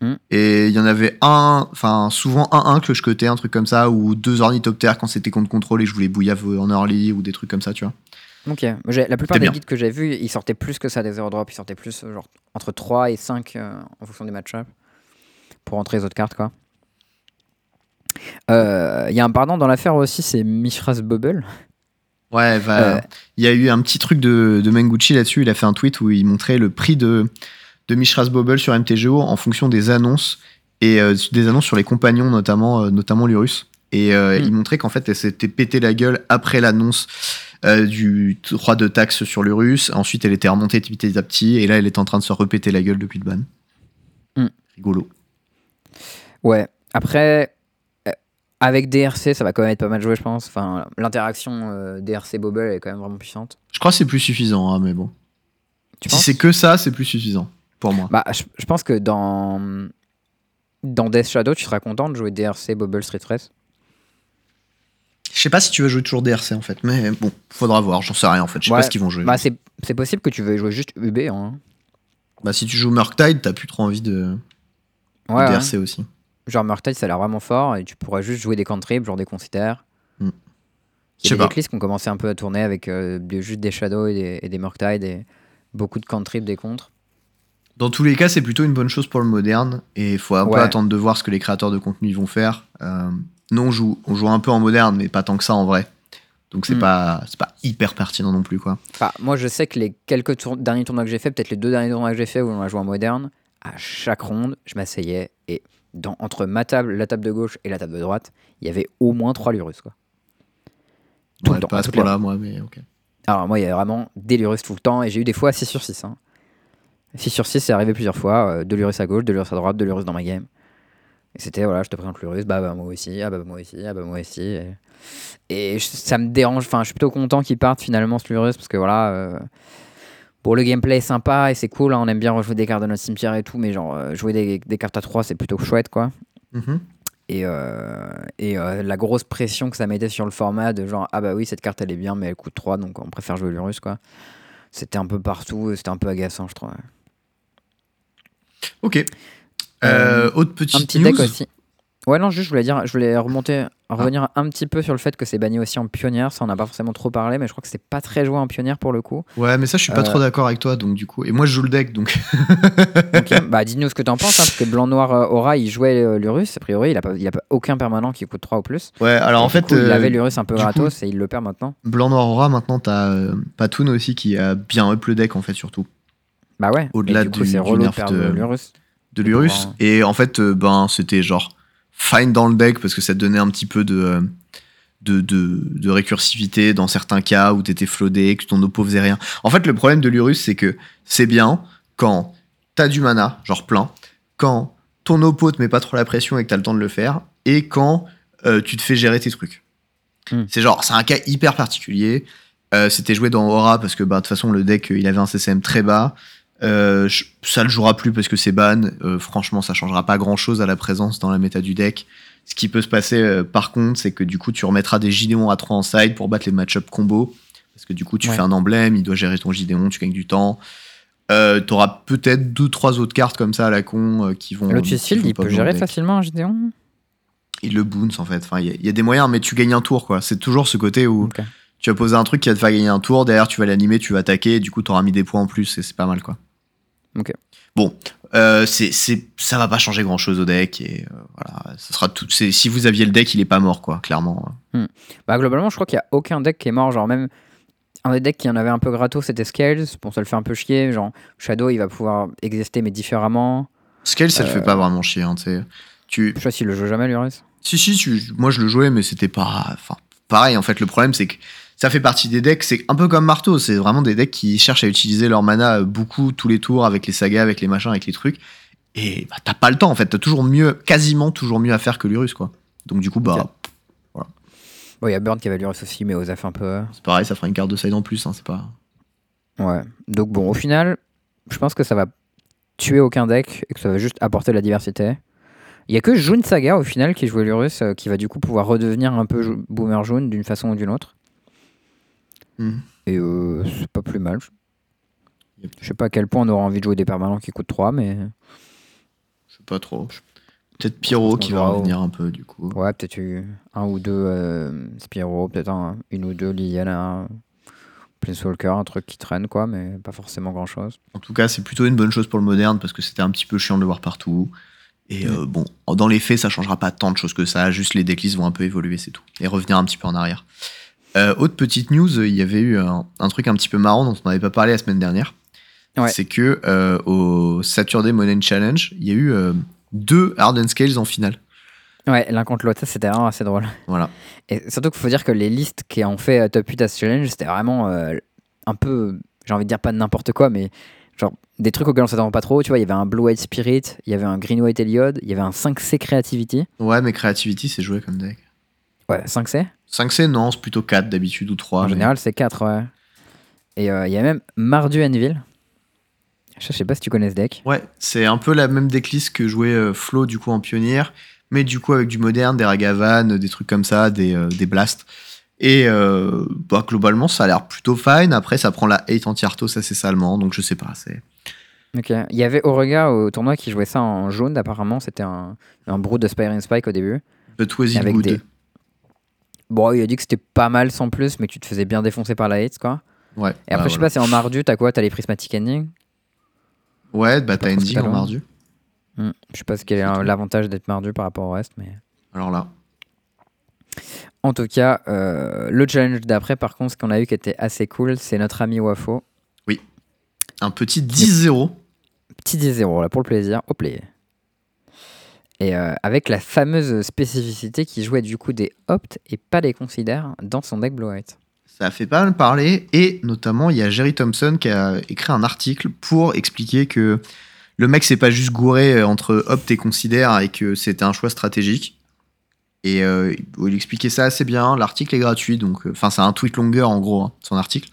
Hmm. Et il y en avait un, enfin souvent un 1 que je cotais, un truc comme ça, ou deux Ornithoptères quand c'était contre contrôle et je voulais bouillave en early ou des trucs comme ça, tu vois. Ok, la plupart des bien. guides que j'ai vus, ils sortaient plus que ça des zero drop, ils sortaient plus euh, genre entre 3 et 5 euh, en fonction des match-ups pour entrer les autres cartes quoi. Euh, Il y a un pardon dans l'affaire aussi, c'est Mishra's Bubble. Ouais, bah, Euh. il y a eu un petit truc de, de Menguchi là-dessus. Il a fait un tweet où il montrait le prix de, de Mishra's Bubble sur MTGO en fonction des annonces et euh, des annonces sur les compagnons, notamment, euh, notamment l'Urus. Et euh, Mm. il montrait qu'en fait, elle s'était pété la gueule après l'annonce euh, du 3 de taxe sur l'Urus. Ensuite, elle était remontée petit à petit et là, elle est en train de se repéter la gueule depuis le ban. Mm. Rigolo. Ouais, après euh, avec DRC, ça va quand même être pas mal joué, je pense. Enfin, l'interaction euh, DRC Bubble est quand même vraiment puissante. Je crois que c'est plus suffisant, hein, mais bon. Tu si c'est que ça, c'est plus suffisant pour moi. Bah, je, je pense que dans dans Death Shadow, tu seras content de jouer DRC Bubble Street Race. Je sais pas si tu vas jouer toujours DRC en fait, mais bon, faudra voir, j'en sais rien en fait, je sais Ouais, pas ce qu'ils vont jouer. Bah, c'est possible que tu veuilles jouer juste UB. Hein. Bah si tu joues Murktide, t'as plus trop envie de, Ouais. DRC aussi. Genre Murktide, ça a l'air vraiment fort et tu pourrais juste jouer des cantrips, genre des considères. Hmm. Il Je y sais a des pas. decklists qui ont commencé un peu à tourner avec euh, juste des shadows et des, et des Murktide et beaucoup de cantrips, des contres. Dans tous les cas, c'est plutôt une bonne chose pour le moderne et il faut un peu attendre de voir ce que les créateurs de contenu vont faire. Euh, nous on joue, on joue un peu en moderne, mais pas tant que ça en vrai. Donc c'est Hmm. pas, c'est pas hyper pertinent non plus quoi. Enfin, moi, je sais que les quelques tour- derniers tournois que j'ai fait, peut-être les deux derniers tournois que j'ai fait où on a joué en moderne, à chaque ronde, je m'asseyais et dans, entre ma table, la table de gauche et la table de droite, il y avait au moins trois Lurus. Quoi. Tout Ouais, le temps, pas à à ce toutes les point-là, moi, mais ok. Alors, moi, il y avait vraiment des Lurus tout le temps et j'ai eu des fois 6 sur 6. Hein. 6 sur 6, c'est arrivé plusieurs fois. euh, deux Lurus à gauche, deux Lurus à droite, deux Lurus dans ma game. Et c'était, voilà, je te présente Lurus, bah, bah moi aussi, ah bah moi aussi, ah bah moi aussi. Et, et je- ça me dérange, enfin, je suis plutôt content qu'il parte finalement ce Lurus parce que voilà. euh, Bon, le gameplay est sympa et c'est cool, hein, on aime bien rejouer des cartes de notre cimetière et tout, mais genre euh, jouer des, des cartes à 3 c'est plutôt chouette quoi. Mhm. Et, euh, et euh, la grosse pression que ça mettait sur le format de genre ah bah oui cette carte elle est bien mais elle coûte 3 donc on préfère jouer l'Urus quoi. C'était un peu partout, c'était un peu agaçant je trouve. Ok. Euh, autre petite un petit news? deck aussi. Ouais non juste je voulais dire, je voulais remonter, revenir un petit peu sur le fait que c'est banni aussi en pionnière, ça on n'a pas forcément trop parlé mais je crois que c'est pas très joué en pionnière pour le coup. Ouais, mais ça, je suis pas Euh. trop d'accord avec toi, donc du coup. Et moi, je joue le deck, donc. Bah dis-nous ce que t'en penses hein, parce que blanc noir euh, aura il jouait euh, l'Urus a priori il a pas, il a pas aucun permanent qui coûte 3 ou plus. Ouais, alors en fait. coup, il euh, avait l'Urus un peu gratos et il le perd maintenant. Blanc Noir Aura, maintenant, t'as euh, Patoon aussi qui a bien up le deck, en fait, surtout. Bah ouais. Au-delà du coup du- du nerf de- l'Urus. De l'Urus. Et en fait, euh, ben, c'était genre fine dans le deck parce que ça te donnait un petit peu de, euh, de, de, de récursivité dans certains cas où t'étais flodé, que ton oppo faisait rien. En fait, le problème de l'Urus, c'est que c'est bien quand t'as du mana, genre plein, quand ton oppo te met pas trop la pression et que t'as le temps de le faire, et quand euh, tu te fais gérer tes trucs. Hmm. C'est genre, c'est un cas hyper particulier. Euh, C'était joué dans Aura parce que bah, de toute façon, le deck, il avait un CCM très bas. Euh, ça le jouera plus parce que c'est ban. Euh, franchement, ça changera pas grand chose à la présence dans la méta du deck. Ce qui peut se passer euh, par contre, c'est que du coup, tu remettras des Gideon à 3 en side pour battre les match-up combo. Parce que du coup, tu Ouais. fais un emblème, il doit gérer ton Gideon, tu gagnes du temps. T'auras peut-être deux, trois autres cartes comme ça à la con qui vont. Lotus Field, il peut gérer facilement un Gideon? Il le bounce en fait. Enfin, il y, a- il y a des moyens, mais tu gagnes un tour quoi. C'est toujours ce côté où. Tu vas poser un truc qui va te faire gagner un tour, derrière tu vas l'animer, tu vas attaquer, et du coup tu auras mis des points en plus et c'est pas mal quoi. Ok. Bon, euh, c'est, c'est, ça va pas changer grand chose au deck et euh, voilà, ça sera tout. C'est, si vous aviez le deck, il est pas mort quoi, clairement. Bah globalement, je crois qu'il y a aucun deck qui est mort. Genre même un des decks qui en avait un peu gratos, c'était Scales. Bon, ça le fait un peu chier. Genre Shadow, il va pouvoir exister mais différemment. Scale, ça le Euh, fait pas vraiment chier. Hein, tu. Je sais pas s'il le joue jamais, Lurus. Si, si, tu- moi je le jouais, mais c'était pas. Enfin, pareil, en fait, le problème, c'est que ça fait partie des decks, c'est un peu comme Marteau, c'est vraiment des decks qui cherchent à utiliser leur mana beaucoup tous les tours avec les sagas, avec les machins, avec les trucs. Et bah, t'as pas le temps, en fait, t'as toujours mieux, quasiment toujours mieux à faire que Lurus, quoi. Donc, du coup, bah, Ok. Bon, il y a Burn qui avait Lurus aussi, mais Osef un peu. c'est pareil, ça fera une carte de side en plus, hein, c'est pas. Ouais. Donc bon, au final, je pense que ça va tuer aucun deck et que ça va juste apporter de la diversité. Il y a que June Saga au final qui joue Lurus euh, qui va du coup pouvoir redevenir un peu Boomer June d'une façon ou d'une autre. Mhm. Et euh, c'est pas plus mal. Yep. Je sais pas à quel point on aura envie de jouer des permanents qui coûtent 3, mais Je sais pas trop. Peut-être Pyro qui va au- revenir un peu, du coup. ouais, peut-être eu un ou deux euh, Spyro, peut-être un- une ou deux Liliana, Planeswalker, un truc qui traîne quoi, mais pas forcément grand chose. En tout cas, c'est plutôt une bonne chose pour le moderne parce que c'était un petit peu chiant de le voir partout. Et euh, bon, dans les faits, ça changera pas tant de choses que ça. Juste les decklists vont un peu évoluer, c'est tout. Et revenir un petit peu en arrière. Euh, autre petite news, il y avait eu un, un truc un petit peu marrant dont on n'avait pas parlé la semaine dernière. Ouais. C'est que euh, au Saturday Morning Challenge, il y a eu euh, deux Harden Scales en finale. Ouais, l'un contre l'autre, ça c'était vraiment assez drôle. Voilà. Et surtout qu'il faut dire que les listes qui ont fait top 8 à ce challenge, c'était vraiment un peu, j'ai envie de dire pas n'importe quoi, mais genre des trucs auxquels on s'attend pas trop. Tu vois, il y avait un Blue White Spirit, il y avait un Green White Eliod, il y avait un 5C Creativity. Ouais, mais Creativity, c'est joué comme deck. Ouais, 5C 5C, non, c'est plutôt 4 d'habitude ou 3. En mais- général, c'est 4, ouais. Et euh, il y a même Mardu Anvil. Je sais pas si tu connais ce deck. Ouais, c'est un peu la même decklist que jouait euh, Flo du coup en pionnière, mais du coup avec du moderne, des Ragavan, des trucs comme ça, des, euh, des blasts. Et euh, bah, globalement, ça a l'air plutôt fine. Après, ça prend la 8 anti-Arthos assez salement, donc je sais pas. C'est... Ok. Il y avait Aurega au tournoi qui jouait ça en jaune, apparemment. C'était un, un brood de Spire and Spike au début. But was it Avec good des- Bon, il a dit que c'était pas mal sans plus, mais que tu te faisais bien défoncer par la hate, quoi. Ouais. Et après, bah, je sais voilà. pas, c'est en Mardu, t'as quoi? T'as les Prismatic Ending? Ouais, bah t'as Ending en mardu. Hmm, Je sais pas ce quel est C'est tout. l'avantage d'être Mardu par rapport au reste, mais. Alors là. En tout cas, euh, le challenge d'après, par contre, ce qu'on a eu qui était assez cool, c'est notre ami Wafo. Un petit 10-0. Petit 10-0 là pour le plaisir, au play. Et euh, avec la fameuse spécificité qui jouait du coup des opt et pas des considères dans son deck Blue White. Ça a fait pas mal parler, et notamment il y a Jerry Thompson qui a écrit un article pour expliquer que le mec s'est pas juste gouré euh, entre Opt et Considère et que c'était un choix stratégique. Et euh, il expliquait ça assez bien. L'article est gratuit, donc euh, enfin c'est un tweet longueur en gros, hein, son article.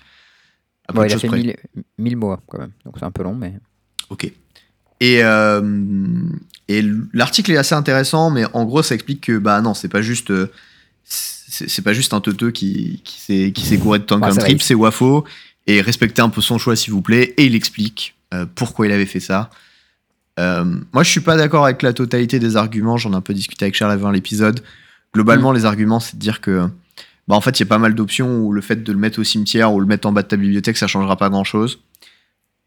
Bon, il a fait près. 1000 1000 mots quand même, donc c'est un peu long, mais. Ok. Et, euh, et l'article est assez intéressant, mais en gros, ça explique que bah non, c'est pas juste euh, c'est pas juste un teuteux qui, qui s'est qui gouré de tank trip, c'est Wafo. Et respectez un peu son choix, s'il vous plaît. Et il explique euh, pourquoi il avait fait ça. Euh, moi, je suis pas d'accord avec la totalité des arguments. J'en ai un peu discuté avec Charles avant l'épisode. Globalement, les arguments, c'est de dire que, bah, en fait, il y a pas mal d'options où le fait de le mettre au cimetière ou le mettre en bas de ta bibliothèque, ça changera pas grand chose.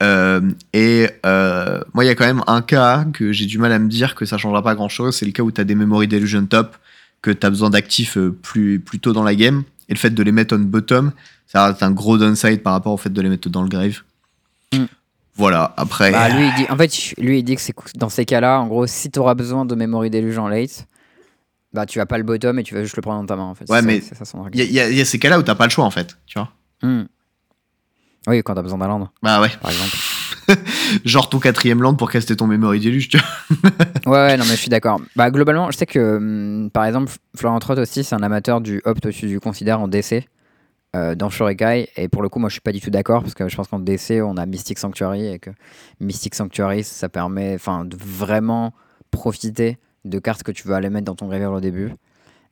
Euh, et euh, moi, il y a quand même un cas que j'ai du mal à me dire que ça changera pas grand chose. C'est le cas où tu as des Memory Delusion top, que tu as besoin d'actifs euh, plus, plus tôt dans la game. Et le fait de les mettre on bottom, ça reste un gros downside par rapport au fait de les mettre dans le grave. Mm. Voilà, après. Bah, lui, il dit, en fait, lui, il dit que c'est dans ces cas-là, en gros, si tu auras besoin de Memory Deluge en late, bah tu vas pas le bottom et tu vas juste le prendre dans ta main en fait. Ouais, mais Il y, a- y y ces cas-là où t'as pas le choix en fait, tu vois. Hmm. Oui, quand t'as besoin d'un land, Bah ouais. par exemple. Genre ton quatrième land pour caster ton Memory Deluge, tu vois. Ouais, ouais, non, mais je suis d'accord. Bah, globalement, je sais que, hum, par exemple, Florent Trott aussi, c'est un amateur du opt au-dessus du considère en DC euh, dans Shorekai. Et pour le coup, moi, je suis pas du tout d'accord parce que je pense qu'en DC, on a Mystic Sanctuary et que Mystic Sanctuary, ça permet enfin, de vraiment profiter de cartes que tu veux aller mettre dans ton graveyard au début.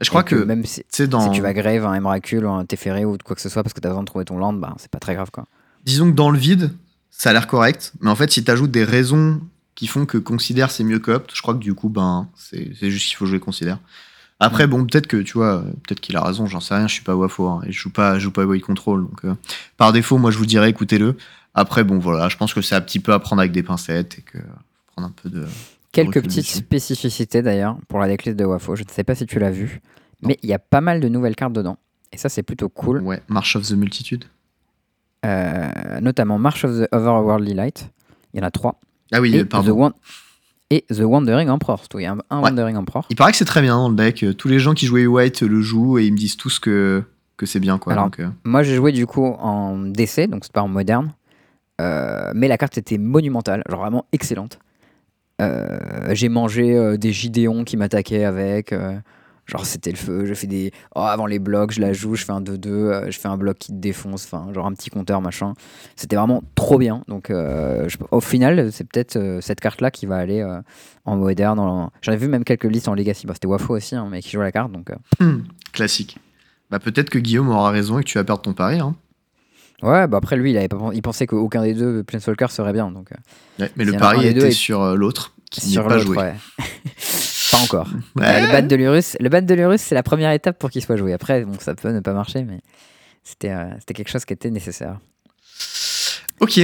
Je crois que, même si, dans. si tu vas grave un Emrakul ou un Teferi ou quoi que ce soit parce que tu as besoin de trouver ton land, bah, c'est pas très grave quoi. Disons que dans le vide, ça a l'air correct, mais en fait, si t'ajoutes des raisons qui font que considère c'est mieux qu'opt, je crois que du coup, ben, c'est juste qu'il faut jouer considère. Après, bon, peut-être que tu vois, peut-être qu'il a raison, j'en sais rien, je suis pas Wafo, hein, et je joue pas, je joue pas Void Control, donc euh, par défaut, moi je vous dirais écoutez-le. Après, bon, voilà, je pense que c'est un petit peu à prendre avec des pincettes et que faut prendre un peu de. Quelques petites spécificités d'ailleurs pour la decklist de Wafo. Je ne sais pas si tu l'as vu, mais il y a pas mal de nouvelles cartes dedans. Et ça, c'est plutôt cool. Ouais, March of the Multitude. Euh, notamment March of the Overworldly Light. Il y en a trois. Ah oui, et, euh, the pardon. Wan- et The Wandering Emperor. Il y a un, un Ouais. Wandering Emperor. Il paraît que c'est très bien dans le deck. Tous les gens qui jouaient White le jouent et ils me disent tous que, que c'est bien. Quoi. Alors, Donc, euh, Moi, j'ai joué du coup en DC, donc c'est pas en moderne. Euh, mais la carte était monumentale, genre vraiment excellente. J'ai mangé des Gideons qui m'attaquaient avec. Genre, c'était le feu. Je fais des. Oh, avant les blocs, je la joue, je fais un 2-2, euh, je fais un bloc qui te défonce. Enfin, genre un petit compteur, machin. C'était vraiment trop bien. Donc, euh, je- au final, c'est peut-être euh, cette carte-là qui va aller en moderne. en- J'en ai vu même quelques listes en Legacy. Bah, c'était Wafo aussi, hein, mais qui joue la carte. Donc, hmm, classique. Bah, peut-être que Guillaume aura raison et que tu vas perdre ton pari. Hein. Ouais, bah après lui, il, avait pas, il pensait qu'aucun des deux Planeswalker serait bien. Donc, Ouais, mais le pari était et- sur l'autre qui n'y pas joué. ouais. pas encore. Ouais. Euh, le ban de l'Urus, le ban de l'Urus, c'est la première étape pour qu'il soit joué. Après, bon, ça peut ne pas marcher, mais c'était euh, c'était quelque chose qui était nécessaire. Ok.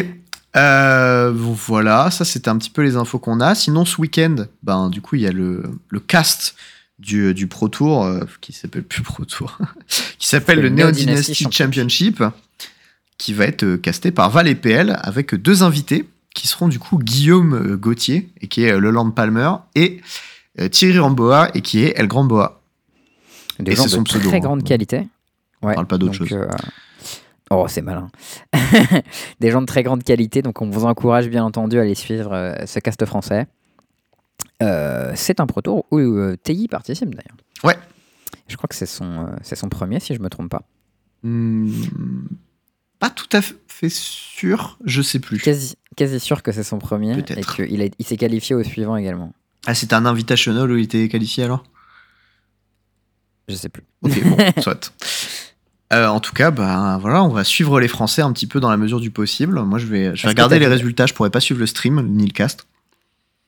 Euh, voilà, ça c'était un petit peu les infos qu'on a. Sinon, ce week-end, ben, du coup, il y a le, le cast du, du Pro Tour, euh, qui s'appelle plus Pro Tour, qui s'appelle le Le Neo Dynasty Dynasty Championship, qui va être euh, casté par Val et PL avec deux invités qui seront du coup Guillaume euh, Gauthier, et qui est euh, Leland Palmer, et euh, Thierry Ramboa, et qui est El Grand Boa. Des Et gens son de pseudo, très hein. grande qualité. Ouais, parle pas d'autre chose. euh, Oh, c'est malin. Des gens de très grande qualité, donc on vous encourage bien entendu à aller suivre euh, ce cast français. Euh, c'est un pro tour où euh, TI participe d'ailleurs. Ouais. Je crois que c'est son, euh, c'est son premier, si je me trompe pas. Hmm, pas tout à fait sûr, je sais plus. Quasi, quasi sûr que c'est son premier et qu'il il s'est qualifié au suivant également. Ah, c'était un invitational où il était qualifié alors? Je sais plus. Ok, bon, soit. Euh, en tout cas, bah, voilà, on va suivre les Français un petit peu dans la mesure du possible. Moi, je vais, je regarder les vu- résultats. Je pourrais pas suivre le stream ni le cast.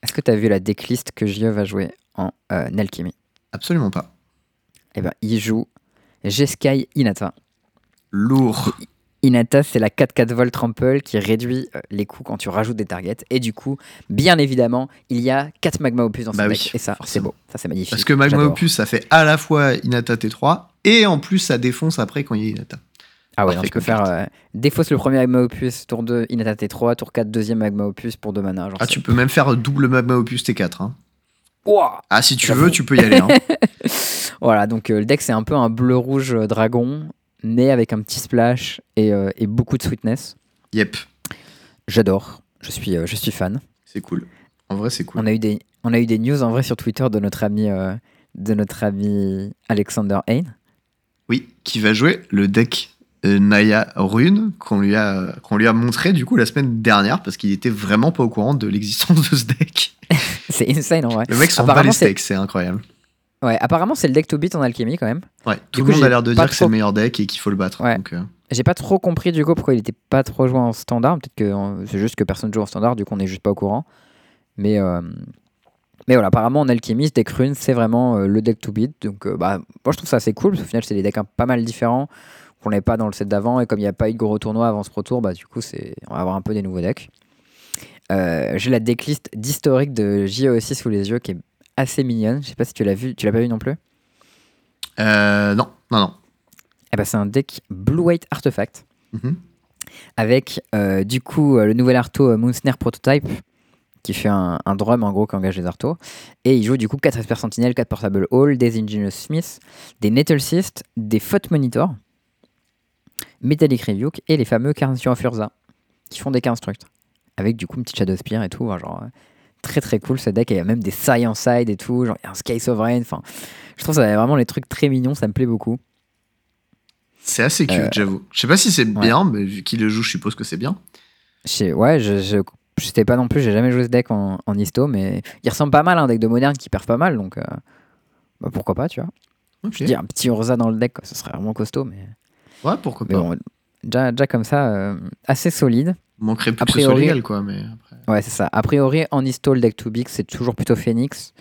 Est-ce que tu as vu la decklist que JE va jouer en euh, Absolument pas. Eh ben, il joue Jeskai Inata. Lourd. Inata, c'est la 4-4 volt trample qui réduit euh, les coups quand tu rajoutes des targets. Et du coup, bien évidemment, il y a 4 magma opus dans ce Bah deck. oui, et ça, c'est beau. Ça, c'est magnifique. Parce que Magma. Opus, ça fait à la fois Inata T3 et en plus ça défonce après quand il y a Inata. Ah ouais, donc je peux faire euh, défausse le premier magma opus, tour 2, Inata T3, tour 4, deuxième magma opus pour 2 mana. Genre Ah, tu peux même faire double Magma Opus T4. hein. Ah, si tu veux, tu peux y aller. hein. Voilà, donc euh, le deck c'est un peu un bleu-rouge euh, dragon, mais avec un petit splash et, euh, et beaucoup de sweetness. yep, J'adore, je suis, euh, je suis fan. c'est cool. En vrai, c'est cool. On a, eu des, on a eu des news en vrai sur Twitter de notre ami, euh, de notre ami Alexander Hain. Oui, qui va jouer le deck Naya Rune qu'on lui, a, qu'on lui a montré du coup la semaine dernière parce qu'il était vraiment pas au courant de l'existence de ce deck. C'est insane en vrai. Le mec s'en bat les steaks, c'est incroyable. Ouais, apparemment c'est le deck to beat en alchimie quand même. Ouais, tout coup, le monde a l'air de dire que c'est le meilleur deck et qu'il faut le battre. Ouais. donc, euh, J'ai pas trop compris du coup pourquoi il était pas trop joué en standard. Peut-être que c'est juste que personne joue en standard, du coup on est juste pas au courant. Mais, euh, mais voilà, apparemment en alchimie, ce deck rune c'est vraiment euh, le deck to beat. Donc bah, moi je trouve ça assez cool parce qu'au final c'est des decks pas mal différents qu'on n'avait pas dans le set d'avant. Et comme il n'y a pas eu de gros tournoi avant ce Pro Tour, bah, du coup c'est on va avoir un peu des nouveaux decks. J'ai la decklist d'historique de JE aussi sous les yeux qui est assez mignonne. Je sais pas si tu l'as vu, tu l'as pas vu non plus. euh, non, non, non. Eh ben, c'est un deck Blue White Artefact. Mhm. avec euh, du coup euh, le nouvel Arto euh, Moonsnare Prototype qui fait un, un drum en gros qui engage les Artos et il joue du coup 4 Esper Sentinel, 4 Portable Hall, des Ingenious Smith, des Nettle Cyst, des Faute Monitor, Metallic Rebuke et les fameux Carnation of Urza qui font des constructs avec du coup une petite Shadow Spear et tout genre très très cool ce deck et il y a même des Science Side et tout genre il y a un Sky Sovereign enfin je trouve ça a vraiment les trucs très mignons ça me plaît beaucoup C'est assez cute, Euh, j'avoue. Je sais pas si c'est ouais. bien, mais vu qu'il le joue, je suppose que c'est bien. Ouais, je, je, je sais pas non plus, j'ai jamais joué ce deck en, en histo, mais il ressemble pas mal à un deck de moderne qui perd pas mal, donc euh, bah pourquoi pas, tu vois. Ok. Je dis un petit Urza dans le deck, quoi, ce serait vraiment costaud, mais, Ouais, pourquoi mais pas. bon, déjà, déjà comme ça, euh, assez solide. Manquerait plus A que ce soit priori- légal, quoi. Mais après... Ouais, c'est ça. A priori, en histo, le deck too big, c'est toujours plutôt Phoenix,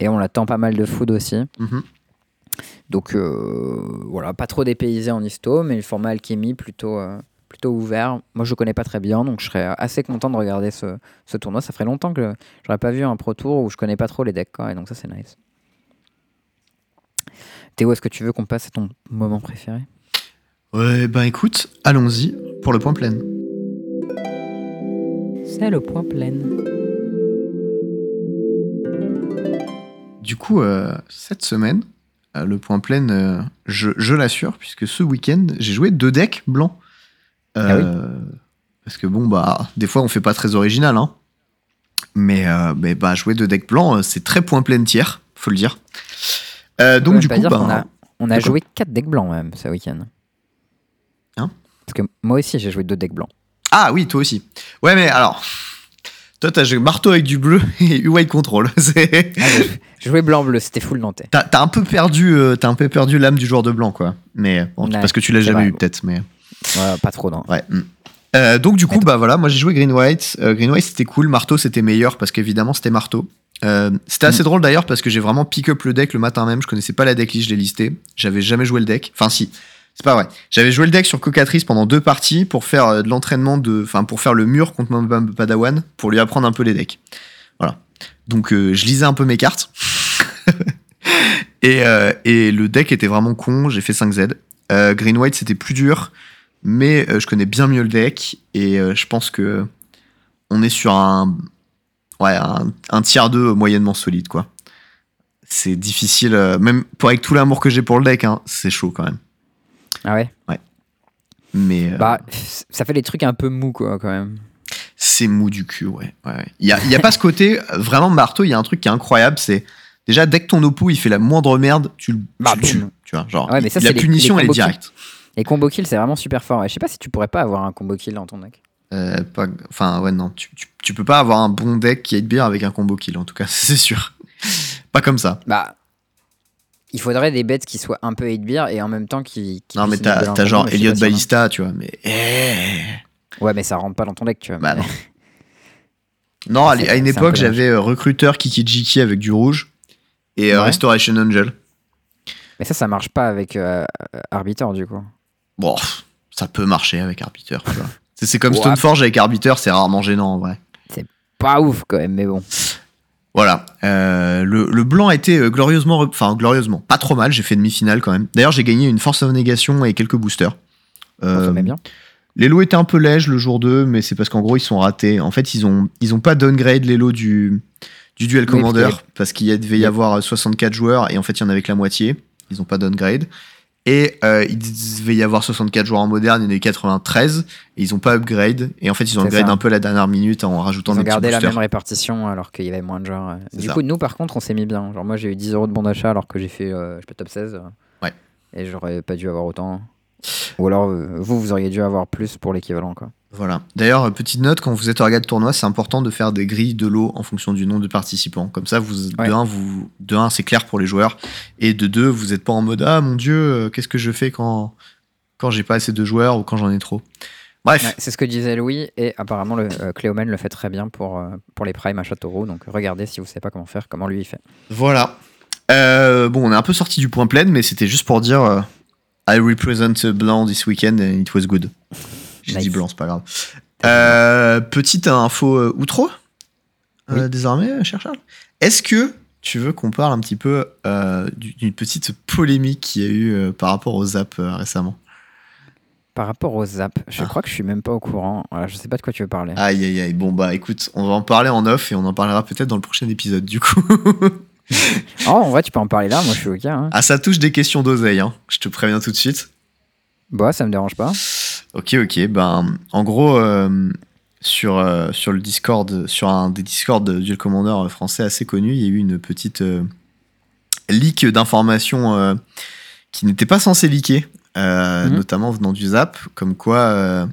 et on l'attend pas mal de food aussi. Mhm. Donc euh, voilà, pas trop dépaysé en histo, mais le format alchimie plutôt, euh, plutôt ouvert. Moi je connais pas très bien, donc je serais assez content de regarder ce, ce tournoi. Ça ferait longtemps que j'aurais pas vu un pro tour où je connais pas trop les decks, quoi, et donc ça c'est nice. Théo, est-ce que tu veux qu'on passe à ton moment préféré? Ouais, ben écoute, allons-y pour le point plein. C'est le point plein. du coup, euh, cette semaine, euh, le point plein, euh, je, je l'assure, puisque ce week-end, j'ai joué deux decks blancs. Ah oui. Parce que bon, bah, des fois, on fait pas très original, hein. Mais, euh, mais bah, jouer deux decks blancs, c'est très point plein tiers, faut le dire. Euh, On donc, du coup, dire bah, a, on a joué 4 decks blancs même ce week-end. Hein? Parce que moi aussi j'ai joué deux decks blancs. Ah oui, toi aussi. Ouais, mais alors. Toi, t'as joué marteau avec du bleu et white control. C'est- Ah, joué blanc-bleu, c'était full nantais. T'as t'as un peu perdu, euh, t'as un peu perdu l'âme du joueur de blanc, quoi. Mais bon, Ouais, parce que tu l'as jamais vrai. eu peut-être, mais Ouais, pas trop, non. ouais. mm. Euh, donc du coup, bah voilà, moi j'ai joué Green White. Euh, Green White c'était cool, marteau c'était meilleur parce qu'évidemment c'était marteau. C'était assez drôle d'ailleurs parce que j'ai vraiment pick up le deck le matin même. Je connaissais pas la decklist, je l'ai listé. J'avais jamais joué le deck. Enfin si, c'est pas vrai. J'avais joué le deck sur Cocatrice pendant deux parties pour faire euh, de l'entraînement de, enfin pour faire le mur contre mon pour lui apprendre un peu les decks. Voilà. Donc euh, je lisais un peu mes cartes. et, euh, et le deck était vraiment con. J'ai fait 5 Z. Euh, Green White c'était plus dur, mais je connais bien mieux le deck et je pense que on est sur un ouais un, tiers 2 moyennement solide quoi. C'est difficile, même pour avec tout l'amour que j'ai pour le deck, hein, c'est chaud quand même. Ah ouais Mais euh, Bah, ça fait des trucs un peu mous, quoi, quand même. c'est mou du cul, ouais. ouais, ouais. Il y a, il y a pas ce côté euh, vraiment marteau. Il y a un truc qui est incroyable, c'est déjà dès que ton oppo il fait la moindre merde, tu le Bah, tues, tu vois, genre Ouais, mais ça, la les- punition les elle est directe. Les combo kills, c'est vraiment super fort. Et je sais pas si tu pourrais pas avoir un combo kill dans ton deck. Euh, pas- Enfin, ouais, non, tu, tu, tu peux pas avoir un bon deck qui aide bien avec un combo kill, en tout cas, c'est sûr. Pas comme ça. Bah, il faudrait des bêtes qui soient un peu 8 et en même temps qui. qui non, mais t'as genre Elliot. Ballista, tu vois, mais. eh. Ouais, mais ça rentre pas dans ton deck, tu vois. Bah mais- non. Non, à, C'est- une c'est un époque, j'avais euh, recruteur Kiki Jiki avec du rouge et euh, Ouais. Restoration Angel. Mais ça, ça marche pas avec euh, Arbiter, du coup. Bon, ça peut marcher avec Arbiter, tu vois. C'est c'est comme. Stoneforge avec Arbiter, c'est rarement gênant en vrai. Pas ouf, quand même, mais bon. Voilà. Euh, le, le blanc a été euh, glorieusement. Enfin, glorieusement. Pas trop mal, j'ai fait demi-finale quand même. D'ailleurs, j'ai gagné une Force of Négation et quelques boosters. On Euh, bien. Les lots étaient un peu lèges le jour 2, mais c'est parce qu'en gros, ils sont ratés. En fait, ils ont, ils ont pas downgrade les lots du, du duel commander, parce parce qu'il devait y avoir 64 joueurs, et en fait, il y en avait que la moitié. Ils ont pas downgrade. Et euh, il devait y avoir 64 joueurs en moderne, il y en a eu 93, et ils ont pas upgrade. Et en fait, ils ont upgrade ça. un peu la dernière minute en rajoutant Ils des ont gardé la même répartition alors qu'il y avait moins de joueurs. euh. Du ça. coup, nous, par contre, on s'est mis bien. Genre, moi, j'ai eu 10 euros de bon d'achat alors que j'ai fait, euh, je sais pas, top 16. euh. Ouais. Et j'aurais pas dû avoir autant. Ou alors, vous, vous auriez dû avoir plus pour l'équivalent, quoi. Voilà. D'ailleurs, euh, petite note, quand vous êtes au regard de tournoi, c'est important de faire des grilles de lots en fonction du nombre de participants. Comme ça, vous, Ouais. de un, vous, de un, c'est clair pour les joueurs, et de deux, vous n'êtes pas en mode ah mon dieu, euh, qu'est-ce que je fais quand quand j'ai pas assez de joueurs ou quand j'en ai trop. Bref, Ouais, c'est ce que disait Louis, et apparemment, le euh, le fait très bien pour, euh, pour les primes à Châteauroux. Donc, regardez si vous savez pas comment faire, comment lui il fait. voilà. Euh, bon, on est un peu sorti du point plein, mais c'était juste pour dire I represent blanc this weekend and it was good. J'ai Nice. dit blanc, c'est pas grave. Euh, petite info euh, outro, euh, Oui. désormais, cher Charles. Est-ce que tu veux qu'on parle un petit peu euh, du- d'une petite polémique qu'il y a eu euh, par rapport aux zap euh, récemment? Par rapport aux zap, je Ah. crois que je suis même pas au courant. Voilà, je sais pas de quoi tu veux parler. Aïe aïe aïe. Bon bah écoute, on va en parler en off et on en parlera peut-être dans le prochain épisode du coup. Oh, en vrai, tu peux en parler là, moi je suis ok. Hein. ah ça touche des questions d'oseille, hein. je te préviens tout de suite. Bah, ça me dérange pas. Ok, ok. Ben, en gros, euh, sur, euh, sur le Discord, sur un des Discord de Duel Commander français assez connu, il y a eu une petite euh, leak d'informations qui n'étaient pas censées leaker, Mhm. notamment venant du Zap, comme quoi,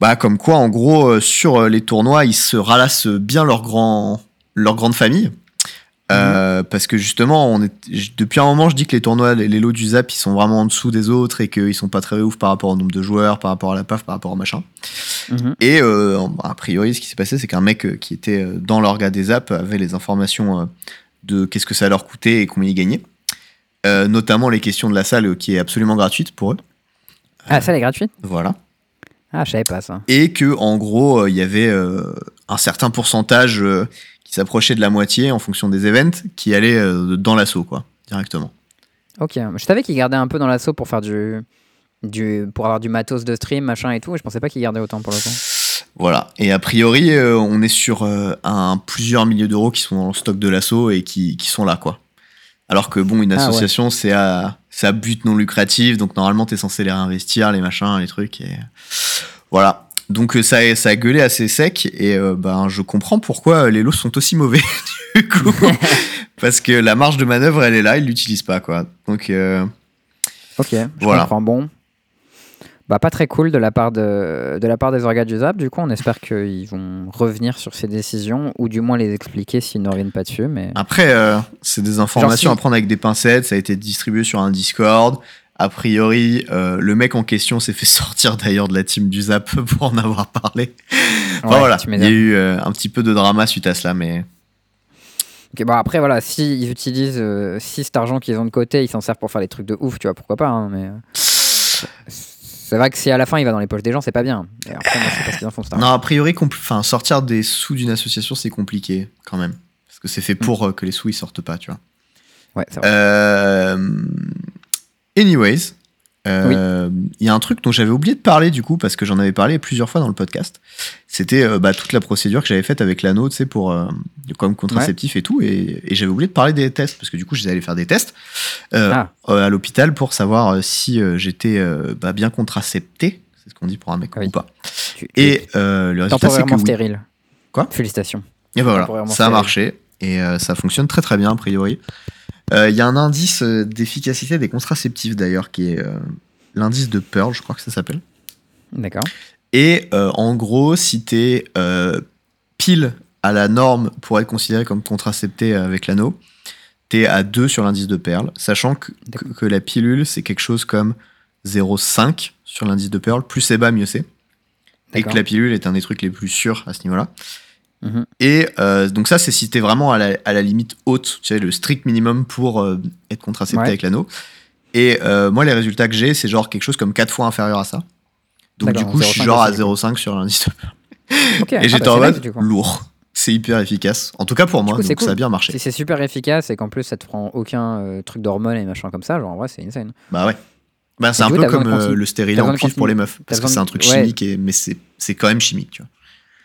bah, comme quoi, en gros, sur les tournois, ils se ralassent bien leur, grand, leur grande famille. Euh, parce que justement, on est, j- depuis un moment, je dis que les tournois, les, les lots du Zap, ils sont vraiment en dessous des autres et qu'ils sont pas très ouf par rapport au nombre de joueurs, par rapport à la PAF, par rapport au machin. Mhm. Et euh, a priori, ce qui s'est passé, c'est qu'un mec euh, qui était dans l'orga des apps avait les informations de qu'est-ce que ça leur coûtait et combien ils gagnaient. Euh, notamment les questions de la salle qui est absolument gratuite pour eux. Ah, ça, elle est gratuite? Voilà. Ah, je savais pas ça. Et que en gros, il y avait un certain pourcentage qui s'approchait de la moitié en fonction des events qui allait euh, dans l'assaut, quoi, directement. Ok, je savais qu'ils gardaient un peu dans l'assaut pour faire du, du. pour avoir du matos de stream, machin et tout, et je pensais pas qu'ils gardaient autant pour le coup. Voilà. Et a priori, euh, on est sur euh, un plusieurs milliers d'euros qui sont dans le stock de l'assaut et qui, qui sont là, quoi. Alors que bon, une Ah ouais. association, c'est à, c'est à but non lucratif, donc normalement, t'es censé les réinvestir, les machins, les trucs. Et voilà. Donc euh, ça, a- ça a gueulé assez sec et euh, ben je comprends pourquoi les lots sont aussi mauvais du coup parce que la marge de manœuvre elle est là, ils l'utilisent pas quoi. Donc euh, Ok, je Voilà. comprends. Bon. Bah, pas très cool de la part, de, de la part des organes du ZAP. Du coup, on espère qu'ils vont revenir sur ces décisions ou du moins les expliquer s'ils ne reviennent pas dessus. Mais après euh, c'est des informations Genre, à prendre avec des pincettes, ça a été distribué sur un Discord. A priori, euh, le mec en question s'est fait sortir d'ailleurs de la team du Zap pour en avoir parlé. Enfin, Ouais, voilà, il y a eu euh, un petit peu de drama suite à cela, mais Ok, bon, après, voilà, s'ils utilisent euh, si cet argent qu'ils ont de côté, ils s'en servent pour faire des trucs de ouf, tu vois, pourquoi pas. hein, mais c'est vrai que si à la fin il va dans les poches des gens, c'est pas bien. Et après, moi, je sais pas ce qu'ils en font cet argent. non, a priori, enfin, sortir des sous d'une association, c'est compliqué quand même. Parce que c'est fait pour euh, que les sous ils sortent pas, tu vois. Ouais, c'est vrai. Euh, anyways, euh, il y a un truc dont j'avais oublié de parler du coup, parce que j'en avais parlé plusieurs fois dans le podcast. C'était euh, bah, toute la procédure que j'avais faite avec l'anneau, tu sais, pour euh, comme contraceptif et tout. Et, et j'avais oublié de parler des tests, parce que du coup, j'allais faire des tests Ah. à l'hôpital pour savoir si j'étais bah, bien contracepté. C'est ce qu'on dit pour un mec Oui. ou pas. Tu- tu- Et le résultat, c'est que oui. stérile. Quoi? Félicitations. Et ben voilà, ça a marché et ça fonctionne très très bien a priori. Euh, Il y a un indice euh, d'efficacité des contraceptifs d'ailleurs qui est euh, l'indice de Pearl, je crois que ça s'appelle. D'accord. Et euh, en gros, si t'es euh, pile à la norme pour être considéré comme contracepté avec l'anneau, t'es à 2 sur l'indice de Pearl, sachant que, que, la pilule c'est quelque chose comme 0,5 sur l'indice de Pearl, plus c'est bas mieux c'est. Et que la pilule est un des trucs les plus sûrs à ce niveau-là. Mhm. Et euh, donc ça, c'est si t'es vraiment à la, à la limite haute, tu sais, le strict minimum pour euh, être contracepté Ouais. avec l'anneau. Et euh, moi, les résultats que j'ai, c'est genre quelque chose comme 4 fois inférieur à ça. Donc du coup, je suis 0,5 genre à aussi, du coup. 0,5 sur l'indice de Ok. Et Ah, j'étais bah, en mode lourd. C'est hyper efficace. En tout cas pour moi, coup, donc ça a bien marché. Si c'est super efficace et qu'en plus ça te prend aucun truc d'hormones et machin comme ça, genre en vrai c'est insane. Bah ouais. Bah, c'est un peu comme le stérilet en cuivre pour les meufs. Parce que c'est un truc chimique, mais c'est c'est quand même chimique, tu vois.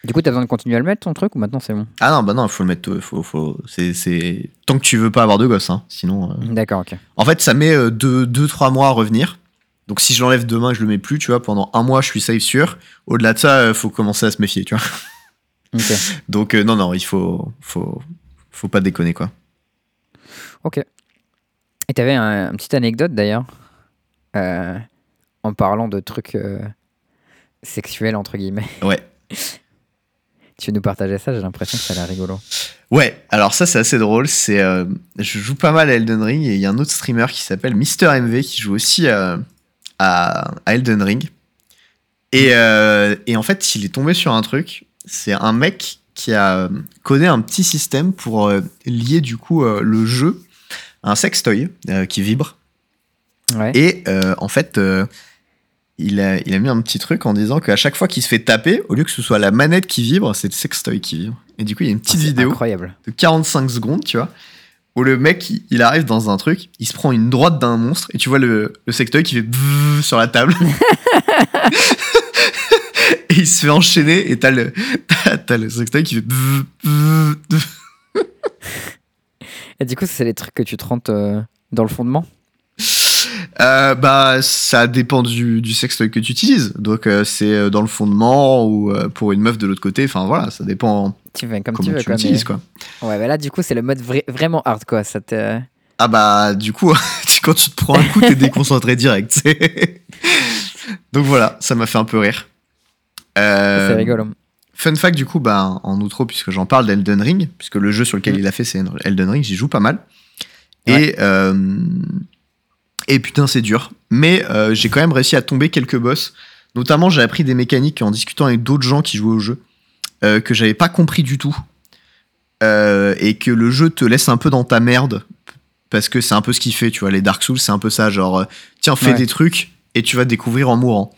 Du coup, t'as besoin de continuer à le mettre ton truc ou maintenant c'est bon? Ah non, bah non, il faut le mettre. euh, Faut, faut, c'est, c'est... Tant que tu veux pas avoir de gosses, hein. Sinon. euh, D'accord, ok. En fait, ça met 2-3 mois à revenir. Donc si je l'enlève demain je le mets plus, tu vois, pendant un mois, je suis safe sûr. Au-delà de ça, euh, faut commencer à se méfier, tu vois. Ok. Donc euh, non, non, il faut, faut, faut pas déconner, quoi. Ok. Et t'avais un, une petite anecdote d'ailleurs, euh, en parlant de trucs euh, sexuels entre guillemets. Ouais. Tu veux nous partager ça J'ai l'impression que ça a l'air rigolo. Ouais, alors ça c'est assez drôle. C'est, euh, je joue pas mal à Elden Ring et il y a un autre streamer qui s'appelle Mister MV qui joue aussi euh, à, à Elden Ring. Et, euh, et en fait, il est tombé sur un truc. C'est un mec qui a codé un petit système pour lier du coup le jeu à un sextoy qui vibre. Ouais. Et en fait, il, a, il a mis un petit truc en disant qu'à chaque fois qu'il se fait taper, au lieu que ce soit la manette qui vibre, c'est le sextoy qui vibre. Et du coup, il y a une petite C'est vidéo Incroyable. de 45 secondes, tu vois, où le mec, il, il arrive dans un truc, il se prend une droite d'un monstre, et tu vois le, le sextoy qui fait sur la table. et il se fait enchaîner, et t'as le, t'as, t'as le sextoy qui fait. Et du coup, c'est les trucs que tu te rentres euh, dans le fondement? Euh, bah, ça dépend du, du sextoy que tu utilises. Donc, euh, c'est euh, dans le fondement ou euh, pour une meuf de l'autre côté. Enfin, voilà, ça dépend Tu fais comme comment tu veux. tu quoi, mais- l'utilises, quoi. Ouais, bah là, du coup, c'est le mode vra- vraiment hard, quoi. Ça te... Ah bah, du coup, quand tu te prends un coup, t'es déconcentré direct. Donc voilà, ça m'a fait un peu rire. C'est rigolo. Fun fact, du coup, bah, en outro, puisque j'en parle d'Elden Ring, puisque le jeu sur lequel Mm. il a fait, c'est Elden Ring, j'y joue pas mal. Ouais. Et, euh, et putain, c'est dur. Mais euh, j'ai quand même réussi à tomber quelques boss. Notamment, j'ai appris des mécaniques en discutant avec d'autres gens qui jouaient au jeu, euh, que j'avais pas compris du tout. Euh, et que le jeu te laisse un peu dans ta merde. Parce que c'est un peu ce qu'il fait, tu vois. Les Dark Souls, c'est un peu ça, genre, tiens, fais Ouais. des trucs et tu vas découvrir en mourant.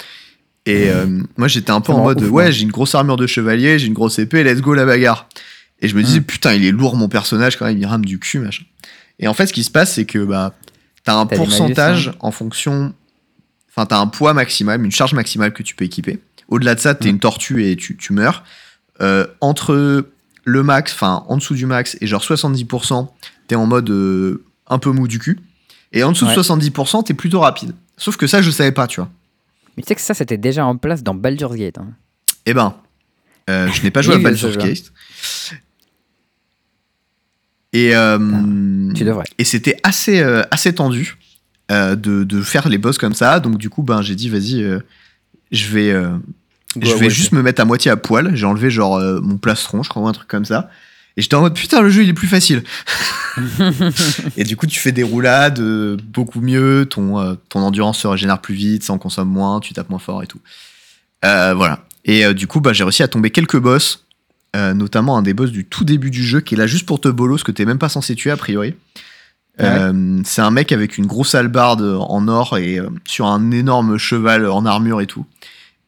Et moi, j'étais un peu en mode, ouf, ouais, j'ai une grosse armure de chevalier, j'ai une grosse épée, let's go la bagarre. Et je me disais, Mm. putain, il est lourd mon personnage quand même, il rame du cul, machin. Et en fait, ce qui se passe, c'est que bah, t'as un pourcentage malus, en fonction. Enfin, t'as un poids maximal, une charge maximale que tu peux équiper. Au-delà de ça, t'es une tortue et tu, tu meurs. Euh, entre le max, enfin en dessous du max et genre 70%, t'es en mode euh, un peu mou du cul. Et en dessous Ouais. de 70%, t'es plutôt rapide. Sauf que ça, je savais pas, tu vois. Mais tu sais que ça, c'était déjà en place dans Baldur's Gate. hein. Eh ben, euh, je n'ai pas joué à Baldur's. Gate. Et, euh, Tu devrais. et c'était assez, euh, assez tendu euh, de, de faire les boss comme ça. Donc du coup, ben, j'ai dit, vas-y, euh, je vais, euh, je vais juste me mettre à moitié à poil. J'ai enlevé genre euh, mon plastron, je crois, ou un truc comme ça. Et j'étais en mode, putain, le jeu, il est plus facile. et du coup, tu fais des roulades euh, beaucoup mieux. Ton, euh, ton endurance se régénère plus vite, ça en consomme moins, tu tapes moins fort et tout. Euh, voilà. Et euh, du coup, bah, j'ai réussi à tomber quelques boss, euh, notamment un des boss du tout début du jeu qui est là juste pour te bolos, que t'es même pas censé tuer a priori. Ouais. Euh, c'est un mec avec une grosse hallebarde en or et euh, sur un énorme cheval en armure et tout.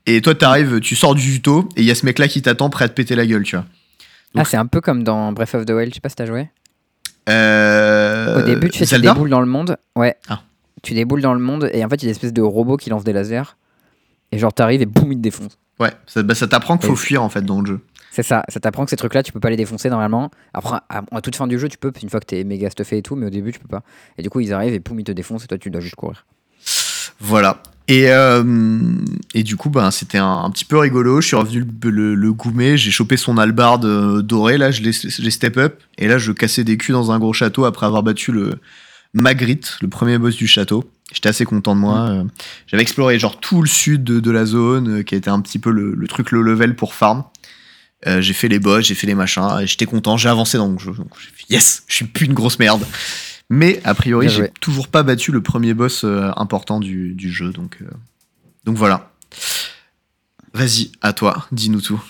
Et toi, t'arrives, tu sors du tuto et il y a ce mec là qui t'attend prêt à te péter la gueule, tu vois. Ah, c'est un peu comme dans Breath of the Wild, je sais pas si t'as joué. Euh, Au début, tu fais tu déboules dans le monde. Ouais. Ah. Tu déboules dans le monde et en fait, il y a des espèces de robots qui lancent des lasers. Et genre, t'arrives et boum, ils te défoncent. Ouais, ça, bah, ça t'apprend qu'il faut Et- fuir en fait dans le jeu. C'est ça, ça t'apprend que ces trucs-là, tu peux pas les défoncer normalement. Après, à, à toute fin du jeu, tu peux, une fois que t'es méga stuffé et tout, mais au début, tu peux pas. Et du coup, ils arrivent et boum, ils te défoncent et toi, tu dois juste courir. Voilà. Et, euh, et du coup, ben, c'était un, un petit peu rigolo. Je suis revenu le, le, le goumer, j'ai chopé son hallebarde euh, dorée, là, je l'ai step up. Et là, je cassais des culs dans un gros château après avoir battu le Magritte, le premier boss du château. J'étais assez content de moi. euh. J'avais exploré genre tout le sud de, de la zone, qui était un petit peu le, le truc low level pour farm. Euh, j'ai fait les boss, j'ai fait les machins, et j'étais content, j'ai avancé dans le jeu. Donc fait yes, je suis plus une grosse merde. Mais a priori, j'ai toujours pas battu le premier boss euh, important du, du jeu, donc, euh, donc voilà. Vas-y, à toi, dis-nous tout.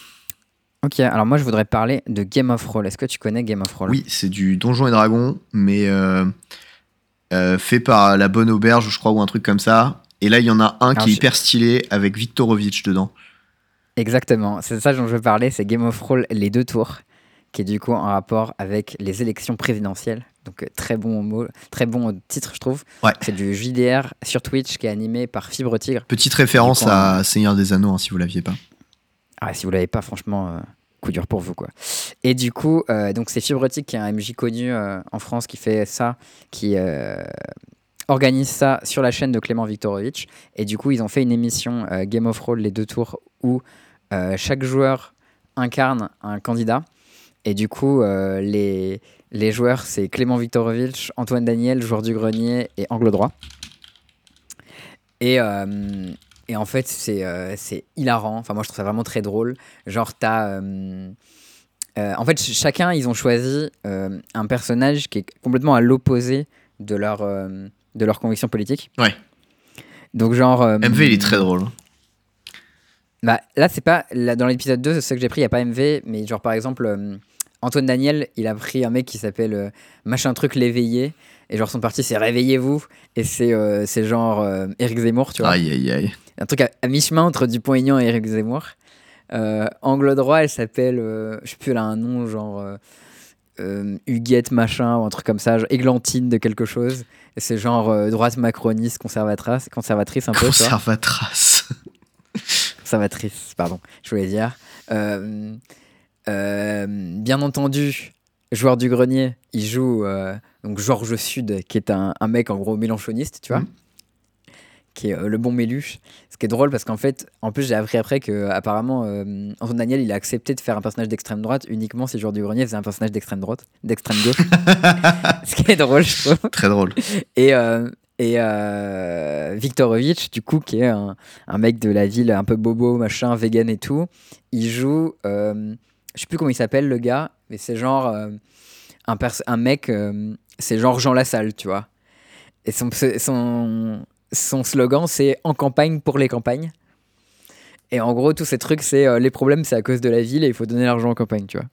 Ok, alors moi, je voudrais parler de Game of Roll. Est-ce que tu connais Game of Roll Oui, c'est du Donjon et Dragon, mais fait par la bonne auberge, je crois, ou un truc comme ça. Et là, il y en a un Alors, qui est hyper stylé avec Viktorovitch dedans. Exactement, c'est ça dont je veux parler, c'est Game of Roll les deux tours, qui est du coup en rapport avec les élections présidentielles. Donc euh, très bon mot, très bon titre je trouve. Ouais. C'est du JDR sur Twitch qui est animé par Fibre Tigre. Petite référence coup, à Seigneur des Anneaux, hein, si vous l'aviez pas. Ah, si vous l'avez pas, franchement, euh, coup dur pour vous quoi. Et du coup, euh, donc c'est Fibre Tigre qui est un MJ connu euh, en France qui fait ça, qui organise ça sur la chaîne de Clément Viktorovitch. Et du coup, ils ont fait une émission euh, Game of Roll les deux tours où euh, chaque joueur incarne un candidat. Et du coup, euh, les, les joueurs, c'est Clément Viktorovitch, Antoine Daniel, joueur du grenier et Angle droit. Et, euh, et en fait, c'est hilarant. Enfin, moi, je trouve ça vraiment très drôle. Genre, t'as. en fait, ch- chacun, ils ont choisi un personnage qui est complètement à l'opposé de leur, de leur conviction politique. Ouais. Donc, genre. MV, il est très drôle. Bah, là, c'est pas. Là, dans l'épisode 2, c'est ce que j'ai pris, il n'y a pas MV, mais genre, par exemple, euh, Antoine Daniel, il a pris un mec qui s'appelle euh, machin truc l'éveillé. Et genre, son parti, c'est Réveillez-vous. Et c'est euh, c'est genre Eric Zemmour, tu vois. Aïe, aïe, aïe. Un truc à, à mi-chemin entre Dupont-Aignan et Eric Zemmour. Angle droit, elle s'appelle. je sais plus, elle a un nom genre. Huguette machin ou un truc comme ça, genre Églantine de quelque chose. Et c'est genre droite macroniste, conservatrice, conservatrice un peu. Conservatrace. Conservatrice, pardon, je voulais dire. Euh, euh, bien entendu, joueur du grenier, il joue euh, donc Georges Sud, qui est un, un mec en gros mélanchoniste, tu vois, Mhm. qui est le bon méluche. Ce qui est drôle parce qu'en fait, en plus, j'ai appris après que apparemment Antoine Daniel, il a accepté de faire un personnage d'extrême droite uniquement si joueur du grenier faisait un personnage d'extrême droite, d'extrême gauche. Ce qui est drôle, je trouve. très drôle. Et, et euh, Viktorovitch, du coup, qui est un, mec de la ville un peu bobo, machin, vegan et tout, il joue, euh, je sais plus comment il s'appelle le gars, mais c'est genre euh, un, mec, euh, c'est genre Jean Lassalle, tu vois. Et son, slogan, c'est En campagne pour les campagnes. Et en gros, tous ces trucs, c'est euh, les problèmes, c'est à cause de la ville et il faut donner l'argent en campagne, tu vois.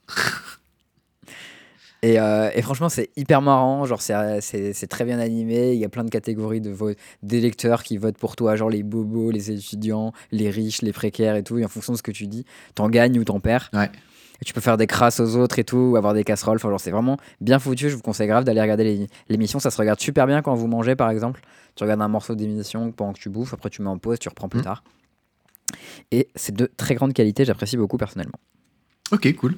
Et, euh, et franchement, c'est hyper marrant. Genre, c'est- c'est très bien animé. Il y a plein de catégories de d'électeurs qui votent pour toi, genre les bobos, les étudiants, les riches, les précaires et tout. Et en fonction de ce que tu dis, t'en gagnes ou t'en perds. Ouais. Et tu peux faire des crasses aux autres et tout, ou avoir des casseroles. Enfin, genre, c'est vraiment bien foutu. Je vous conseille grave d'aller regarder l'émission. Ça se regarde super bien quand vous mangez, par exemple. Tu regardes un morceau d'émission pendant que tu bouffes. Après, tu mets en pause, tu reprends plus Mhm. tard. Et c'est de très grande qualité, j'apprécie beaucoup personnellement. Ok, cool.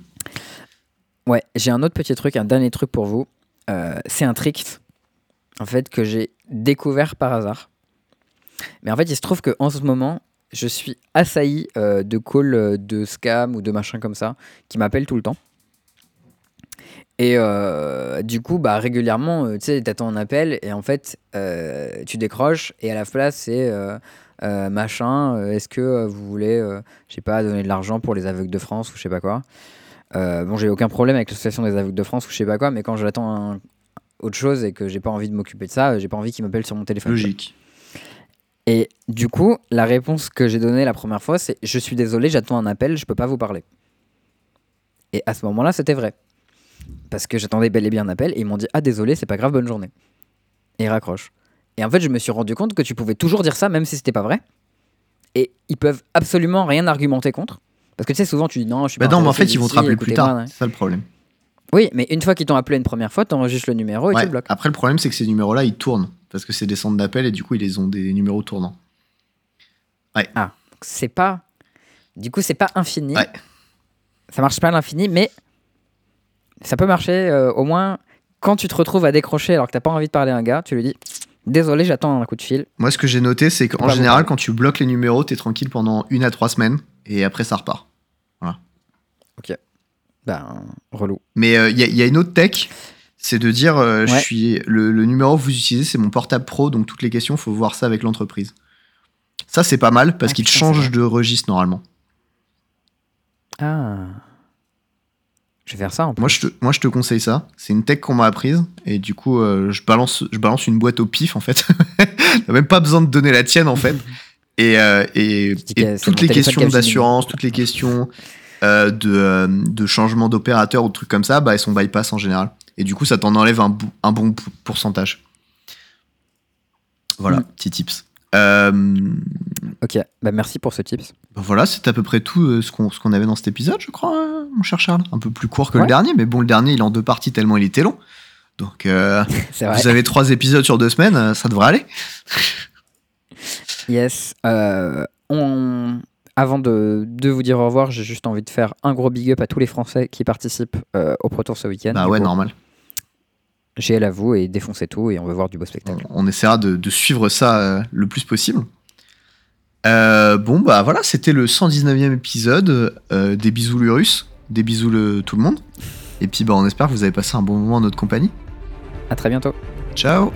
Ouais, j'ai un autre petit truc, un dernier truc pour vous. Euh, c'est un trick, en fait, que j'ai découvert par hasard. Mais en fait, il se trouve qu'en ce moment, je suis assailli euh, de calls euh, de scam ou de machin comme ça qui m'appellent tout le temps. Et du coup, bah, régulièrement, tu sais, t'attends un appel et en fait, tu décroches et à la place, c'est machin, est-ce que vous voulez, je sais pas, donner de l'argent pour les aveugles de France ou je sais pas quoi. Euh, bon, j'ai aucun problème avec l'association des aveugles de France ou je sais pas quoi, mais quand j'attends un- autre chose et que j'ai pas envie de m'occuper de ça, euh, j'ai pas envie qu'ils m'appellent sur mon téléphone. Logique. Et du coup, la réponse que j'ai donnée la première fois, c'est Je suis désolé, j'attends un appel, je peux pas vous parler. Et à ce moment-là, c'était vrai. Parce que j'attendais bel et bien un appel et ils m'ont dit Ah, désolé, c'est pas grave, bonne journée. Et ils raccrochent. Et en fait, je me suis rendu compte que tu pouvais toujours dire ça, même si c'était pas vrai. Et ils peuvent absolument rien argumenter contre. Parce que tu sais, souvent tu dis non, je suis Bah pas non, mais en fait, ils vont te rappeler plus tard. ouais. C'est ça le problème. Oui, mais une fois qu'ils t'ont appelé une première fois, t'enregistres le numéro et Ouais. tu le bloques. Après, le problème, c'est que ces numéros-là, ils tournent. Parce que c'est des centres d'appel et du coup, ils les ont des numéros tournants. c'est pas. Du coup, c'est pas infini. Ouais. Ça marche pas à l'infini, mais ça peut marcher euh, au moins quand tu te retrouves à décrocher alors que t'as pas envie de parler à un gars, tu lui dis Désolé, j'attends un coup de fil. Moi, ce que j'ai noté, c'est qu'en général, quand tu bloques les numéros, t'es tranquille pendant une à trois semaines et après, ça repart. Ben, relou. Mais euh, il y, a- il y a une autre tech, c'est de dire euh, je suis le, le numéro que vous utilisez, c'est mon portable pro, donc toutes les questions, faut voir ça avec l'entreprise. Ça, c'est pas mal parce Ah, qu'il change de registre normalement. Ah. Je vais faire ça en plus. Moi je, te, moi, je te conseille ça. C'est une tech qu'on m'a apprise et du coup, euh, je, balance, je balance une boîte au pif en fait. T'as même pas besoin de donner la tienne en fait. Et, euh, et, et toutes les questions d'assurance, toutes les questions euh, de, euh, de changement d'opérateur ou de trucs comme ça, bah, elles sont bypass en général. Et du coup, ça t'en enlève un, bon pou- pourcentage. Voilà, Mm. petit tips. Ok, bah merci pour ce tips. bah voilà, c'est à peu près tout ce qu'on qu'on avait dans cet épisode, je crois, hein, mon cher Charles. Un peu plus court que le dernier, mais bon, le dernier, il est en deux parties tellement il était long. Donc, vous avez trois épisodes sur deux semaines, ça devrait aller. Yes. Euh, on... Avant de, de vous dire au revoir, j'ai juste envie de faire un gros big up à tous les Français qui participent euh, au Pro Tour ce week-end. Bah ouais, coup, normal. GL à vous et défoncez tout et on veut voir du beau On, spectacle. on essaiera de, de suivre ça euh, le plus possible. Bon, bah voilà, c'était le 119e épisode. des bisous le russe, des bisous le, tout le monde. Et puis, bah, on espère que vous avez passé un bon moment en notre compagnie. À très bientôt. Ciao